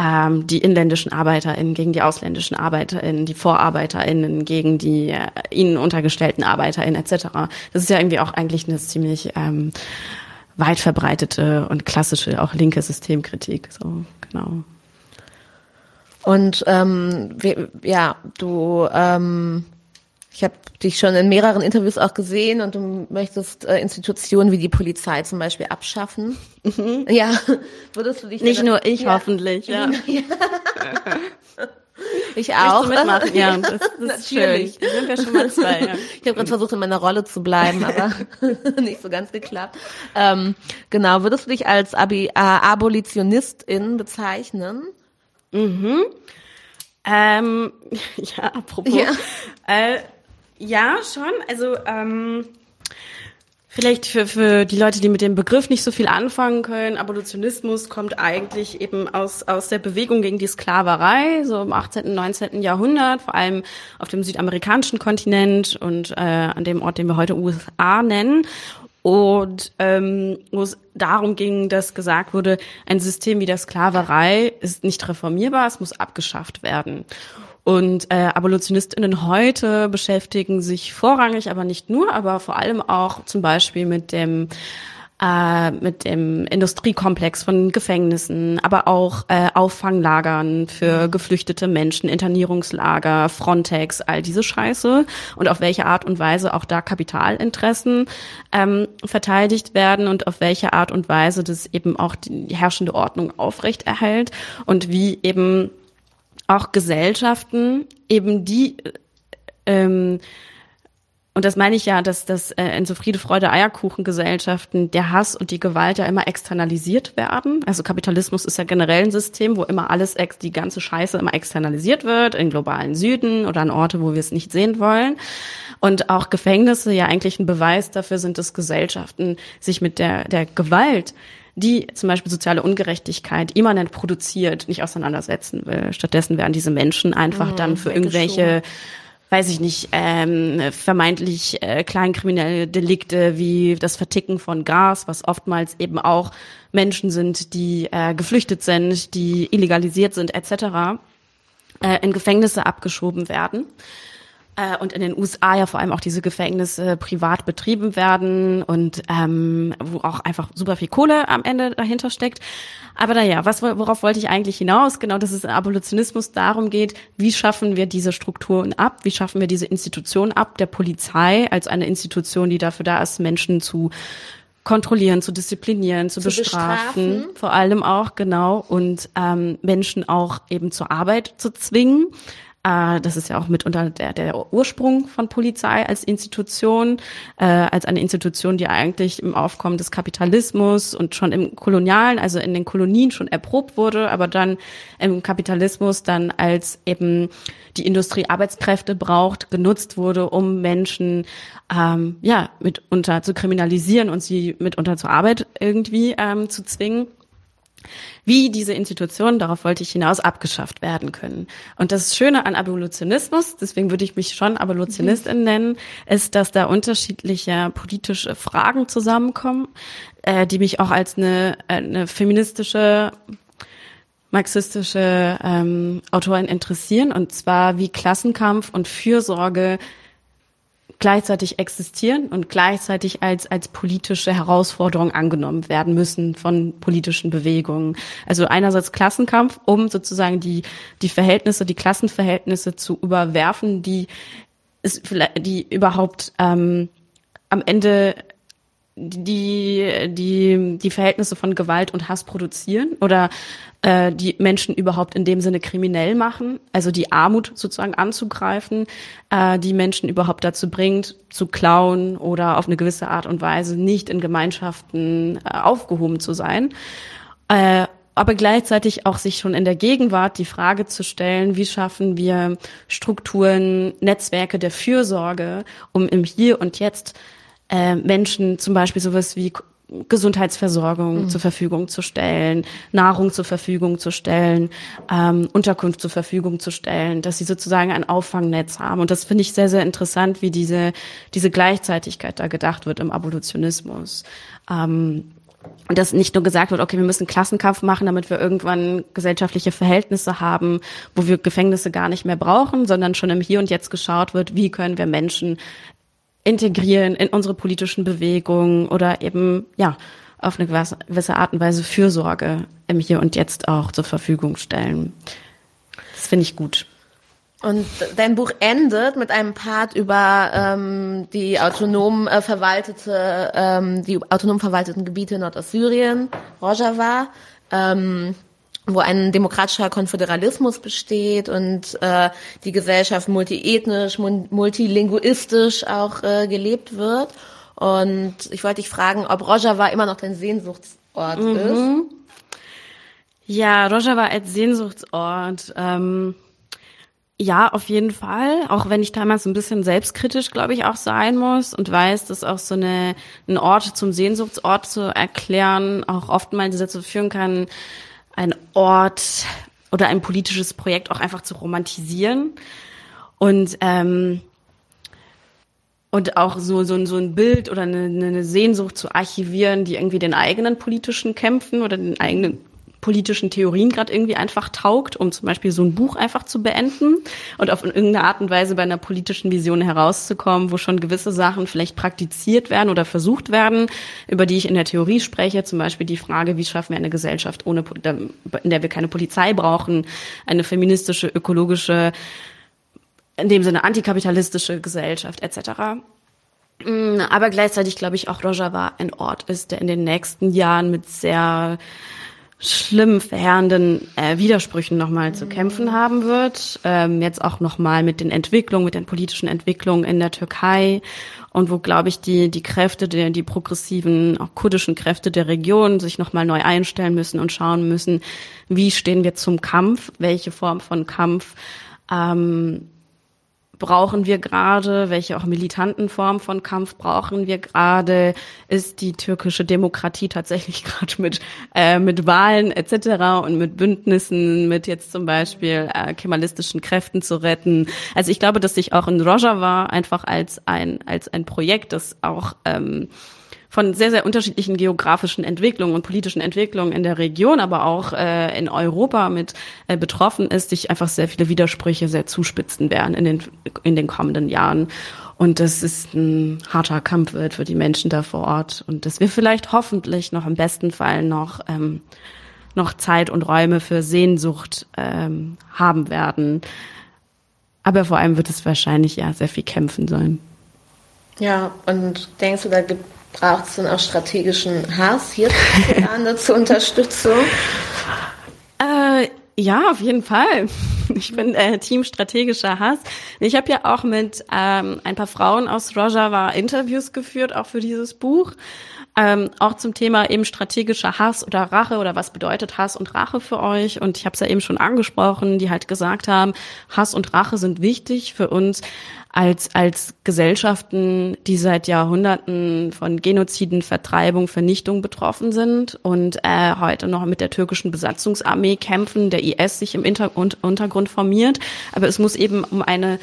ähm, die inländischen ArbeiterInnen gegen die ausländischen ArbeiterInnen, die VorarbeiterInnen gegen die äh, ihnen untergestellten ArbeiterInnen etc. Das ist ja irgendwie auch eigentlich eine ziemlich ähm, weit verbreitete und klassische auch linke Systemkritik. So genau. Und ähm, ja, du ähm ich habe dich schon in mehreren Interviews auch gesehen und du möchtest äh, Institutionen wie die Polizei zum Beispiel abschaffen. Mhm. Ja, würdest du dich nicht nur ich ja. hoffentlich, ja. ja. Ich auch. mitmachen? Ja, das, das ist schön. Da sind wir schon mal zwei. Ja. Ich habe gerade versucht, in meiner Rolle zu bleiben, aber nicht so ganz geklappt. Ähm, genau, würdest du dich als Abi, äh, Abolitionistin bezeichnen? Mhm. Ähm, ja, apropos. Ja. Äh, ja, schon. Also ähm, vielleicht für, für die Leute, die mit dem Begriff nicht so viel anfangen können, Abolitionismus kommt eigentlich eben aus, aus der Bewegung gegen die Sklaverei, so im 18., 19. Jahrhundert, vor allem auf dem südamerikanischen Kontinent und äh, an dem Ort, den wir heute USA nennen. Und ähm, wo es darum ging, dass gesagt wurde, ein System wie der Sklaverei ist nicht reformierbar, es muss abgeschafft werden. Und äh, Abolitionistinnen heute beschäftigen sich vorrangig, aber nicht nur, aber vor allem auch zum Beispiel mit dem äh, mit dem Industriekomplex von Gefängnissen, aber auch äh, Auffanglagern für geflüchtete Menschen, Internierungslager, Frontex, all diese Scheiße und auf welche Art und Weise auch da Kapitalinteressen ähm, verteidigt werden und auf welche Art und Weise das eben auch die herrschende Ordnung aufrechterhält und wie eben auch Gesellschaften eben die ähm, und das meine ich ja, dass das äh, in so Friede, Freude, Eierkuchen-Gesellschaften der Hass und die Gewalt ja immer externalisiert werden. Also Kapitalismus ist ja generell ein System, wo immer alles, ex die ganze Scheiße immer externalisiert wird, in globalen Süden oder an Orte, wo wir es nicht sehen wollen. Und auch Gefängnisse ja eigentlich ein Beweis dafür sind, dass Gesellschaften sich mit der, der Gewalt die zum Beispiel soziale Ungerechtigkeit immanent produziert, nicht auseinandersetzen will. Stattdessen werden diese Menschen einfach mhm, dann für irgendwelche weiß ich nicht, ähm, vermeintlich äh, kleinkriminelle Delikte wie das Verticken von Gas, was oftmals eben auch Menschen sind, die äh, geflüchtet sind, die illegalisiert sind etc., äh, in Gefängnisse abgeschoben werden und in den USA ja vor allem auch diese Gefängnisse privat betrieben werden und ähm, wo auch einfach super viel Kohle am Ende dahinter steckt. Aber naja, was, worauf wollte ich eigentlich hinaus? Genau, dass es im Abolitionismus darum geht, wie schaffen wir diese Strukturen ab, wie schaffen wir diese Institution ab, der Polizei als eine Institution, die dafür da ist, Menschen zu kontrollieren, zu disziplinieren, zu, zu bestrafen, bestrafen, vor allem auch, genau, und ähm, Menschen auch eben zur Arbeit zu zwingen. Äh, das ist ja auch mitunter der, der Ursprung von Polizei als Institution, äh, als eine Institution, die eigentlich im Aufkommen des Kapitalismus und schon im Kolonialen, also in den Kolonien schon erprobt wurde, aber dann im Kapitalismus dann als eben die Industrie Arbeitskräfte braucht, genutzt wurde, um Menschen ähm, ja mitunter zu kriminalisieren und sie mitunter zur Arbeit irgendwie ähm, zu zwingen. Wie diese Institutionen, darauf wollte ich hinaus, abgeschafft werden können. Und das Schöne an Abolitionismus, deswegen würde ich mich schon Abolitionistin mhm. nennen, ist, dass da unterschiedliche politische Fragen zusammenkommen, äh, die mich auch als eine, eine feministische marxistische ähm, Autoren interessieren, und zwar wie Klassenkampf und Fürsorge gleichzeitig existieren und gleichzeitig als, als politische Herausforderung angenommen werden müssen von politischen Bewegungen. Also einerseits Klassenkampf, um sozusagen die, die Verhältnisse, die Klassenverhältnisse zu überwerfen, die, ist die überhaupt ähm, am Ende die, die, die Verhältnisse von Gewalt und Hass produzieren oder äh, die Menschen überhaupt in dem Sinne kriminell machen, also die Armut sozusagen anzugreifen, äh, die Menschen überhaupt dazu bringt, zu klauen oder auf eine gewisse Art und Weise nicht in Gemeinschaften äh, aufgehoben zu sein. Äh, aber gleichzeitig auch sich schon in der Gegenwart die Frage zu stellen, wie schaffen wir Strukturen, Netzwerke der Fürsorge, um im Hier und Jetzt äh, Menschen zum Beispiel sowas wie Gesundheitsversorgung mhm. zur Verfügung zu stellen, Nahrung zur Verfügung zu stellen, ähm, Unterkunft zur Verfügung zu stellen, dass sie sozusagen ein Auffangnetz haben. Und das finde ich sehr, sehr interessant, wie diese, diese Gleichzeitigkeit da gedacht wird im Abolitionismus. Ähm, und dass nicht nur gesagt wird, okay, wir müssen Klassenkampf machen, damit wir irgendwann gesellschaftliche Verhältnisse haben, wo wir Gefängnisse gar nicht mehr brauchen, sondern schon im Hier und Jetzt geschaut wird, wie können wir Menschen integrieren in unsere politischen Bewegungen oder eben, ja, auf eine gewisse Art und Weise Fürsorge im Hier und Jetzt auch zur Verfügung stellen. Das finde ich gut. Und dein Buch endet mit einem Part über ähm, die autonom äh, verwaltete, ähm, die autonom verwalteten Gebiete Nordossyrien, Rojava. Ähm, wo ein demokratischer Konföderalismus besteht und äh, die Gesellschaft multiethnisch, multilinguistisch auch äh, gelebt wird. Und ich wollte dich fragen, ob Rojava immer noch dein Sehnsuchtsort mhm. ist. Ja, Rojava als Sehnsuchtsort. Ähm, ja, auf jeden Fall. Auch wenn ich damals ein bisschen selbstkritisch, glaube ich, auch sein muss und weiß, dass auch so eine, ein Ort zum Sehnsuchtsort zu erklären auch oftmals dazu führen kann, ein Ort oder ein politisches Projekt auch einfach zu romantisieren. Und ähm, und auch so so, so ein Bild oder eine, eine Sehnsucht zu archivieren, die irgendwie den eigenen politischen Kämpfen oder den eigenen politischen Theorien gerade irgendwie einfach taugt, um zum Beispiel so ein Buch einfach zu beenden und auf irgendeine Art und Weise bei einer politischen Vision herauszukommen, wo schon gewisse Sachen vielleicht praktiziert werden oder versucht werden, über die ich in der Theorie spreche, zum Beispiel die Frage, wie schaffen wir eine Gesellschaft, ohne, in der wir keine Polizei brauchen, eine feministische, ökologische, in dem Sinne antikapitalistische Gesellschaft etc. Mm, aber gleichzeitig glaube ich auch Rojava ein Ort ist, der in den nächsten Jahren mit sehr schlimm verheerenden äh, Widersprüchen nochmal zu kämpfen haben wird. Ähm, jetzt auch nochmal mit den Entwicklungen, mit den politischen Entwicklungen in der Türkei und wo, glaube ich, die, die Kräfte, der, die progressiven, auch kurdischen Kräfte der Region sich nochmal neu einstellen müssen und schauen müssen, wie stehen wir zum Kampf, welche Form von Kampf ähm, brauchen wir gerade, welche auch militanten Formen von Kampf brauchen wir gerade, ist die türkische Demokratie tatsächlich gerade mit, äh, mit Wahlen etc. und mit Bündnissen, mit jetzt zum Beispiel äh, kemalistischen Kräften zu retten. Also ich glaube, dass sich auch in Rojava einfach als ein, als ein Projekt, das auch ähm, von sehr, sehr unterschiedlichen geografischen Entwicklungen und politischen Entwicklungen in der Region, aber auch äh, in Europa mit äh, betroffen ist, sich einfach sehr viele Widersprüche sehr zuspitzen werden in den, in den kommenden Jahren. Und das ist ein harter Kampf wird für die Menschen da vor Ort. Und dass wir vielleicht hoffentlich noch im besten Fall noch, ähm, noch Zeit und Räume für Sehnsucht ähm, haben werden. Aber vor allem wird es wahrscheinlich ja sehr viel kämpfen sein. Ja, und denkst du, da gibt braucht es dann auch strategischen Hass hierzulande zur Unterstützung? Äh, ja, auf jeden Fall. Ich bin äh, Team strategischer Hass. Ich habe ja auch mit ähm, ein paar Frauen aus Rojava Interviews geführt, auch für dieses Buch. Ähm, auch zum Thema eben strategischer Hass oder Rache oder was bedeutet Hass und Rache für euch. Und ich habe es ja eben schon angesprochen, die halt gesagt haben, Hass und Rache sind wichtig für uns als, als Gesellschaften, die seit Jahrhunderten von Genoziden, Vertreibung, Vernichtung betroffen sind und äh, heute noch mit der türkischen Besatzungsarmee kämpfen, der IS sich im Inter Untergrund formiert. Aber es muss eben um eine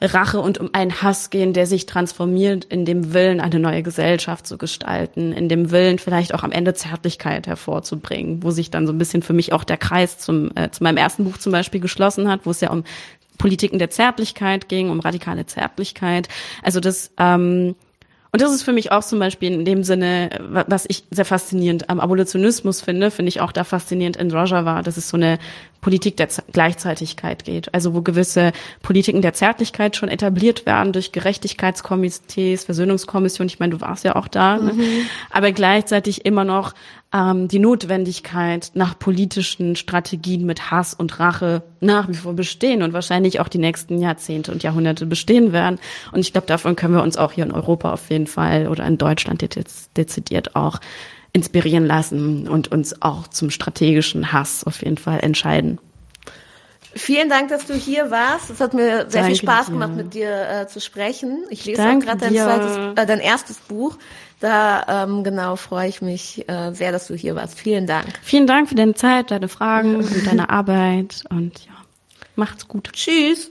Rache und um einen Hass gehen, der sich transformiert in dem Willen, eine neue Gesellschaft zu gestalten, in dem Willen, vielleicht auch am Ende Zärtlichkeit hervorzubringen, wo sich dann so ein bisschen für mich auch der Kreis zum, äh, zu meinem ersten Buch zum Beispiel geschlossen hat, wo es ja um Politiken der Zärtlichkeit ging, um radikale Zärtlichkeit. Also das ähm, und das ist für mich auch zum Beispiel in dem Sinne, was ich sehr faszinierend am Abolitionismus finde, finde ich auch da faszinierend in Rojava, dass es so eine Politik der Gleichzeitigkeit geht. Also wo gewisse Politiken der Zärtlichkeit schon etabliert werden durch Gerechtigkeitskomitees, Versöhnungskommission. Ich meine, du warst ja auch da. Ne? Mhm. Ne? Aber gleichzeitig immer noch ähm, die Notwendigkeit nach politischen Strategien mit Hass und Rache nach wie vor bestehen und wahrscheinlich auch die nächsten Jahrzehnte und Jahrhunderte bestehen werden. Und ich glaube, davon können wir uns auch hier in Europa auf jeden Fall oder in Deutschland jetzt dezidiert auch inspirieren lassen und uns auch zum strategischen Hass auf jeden Fall entscheiden. Vielen Dank, dass du hier warst. Es hat mir sehr Danke viel Spaß dir. gemacht, mit dir äh, zu sprechen. Ich lese Danke auch gerade dein, äh, dein erstes Buch. Da ähm, genau freue ich mich äh, sehr, dass du hier warst. Vielen Dank. Vielen Dank für deine Zeit, deine Fragen und deine Arbeit und ja, macht's gut. Tschüss.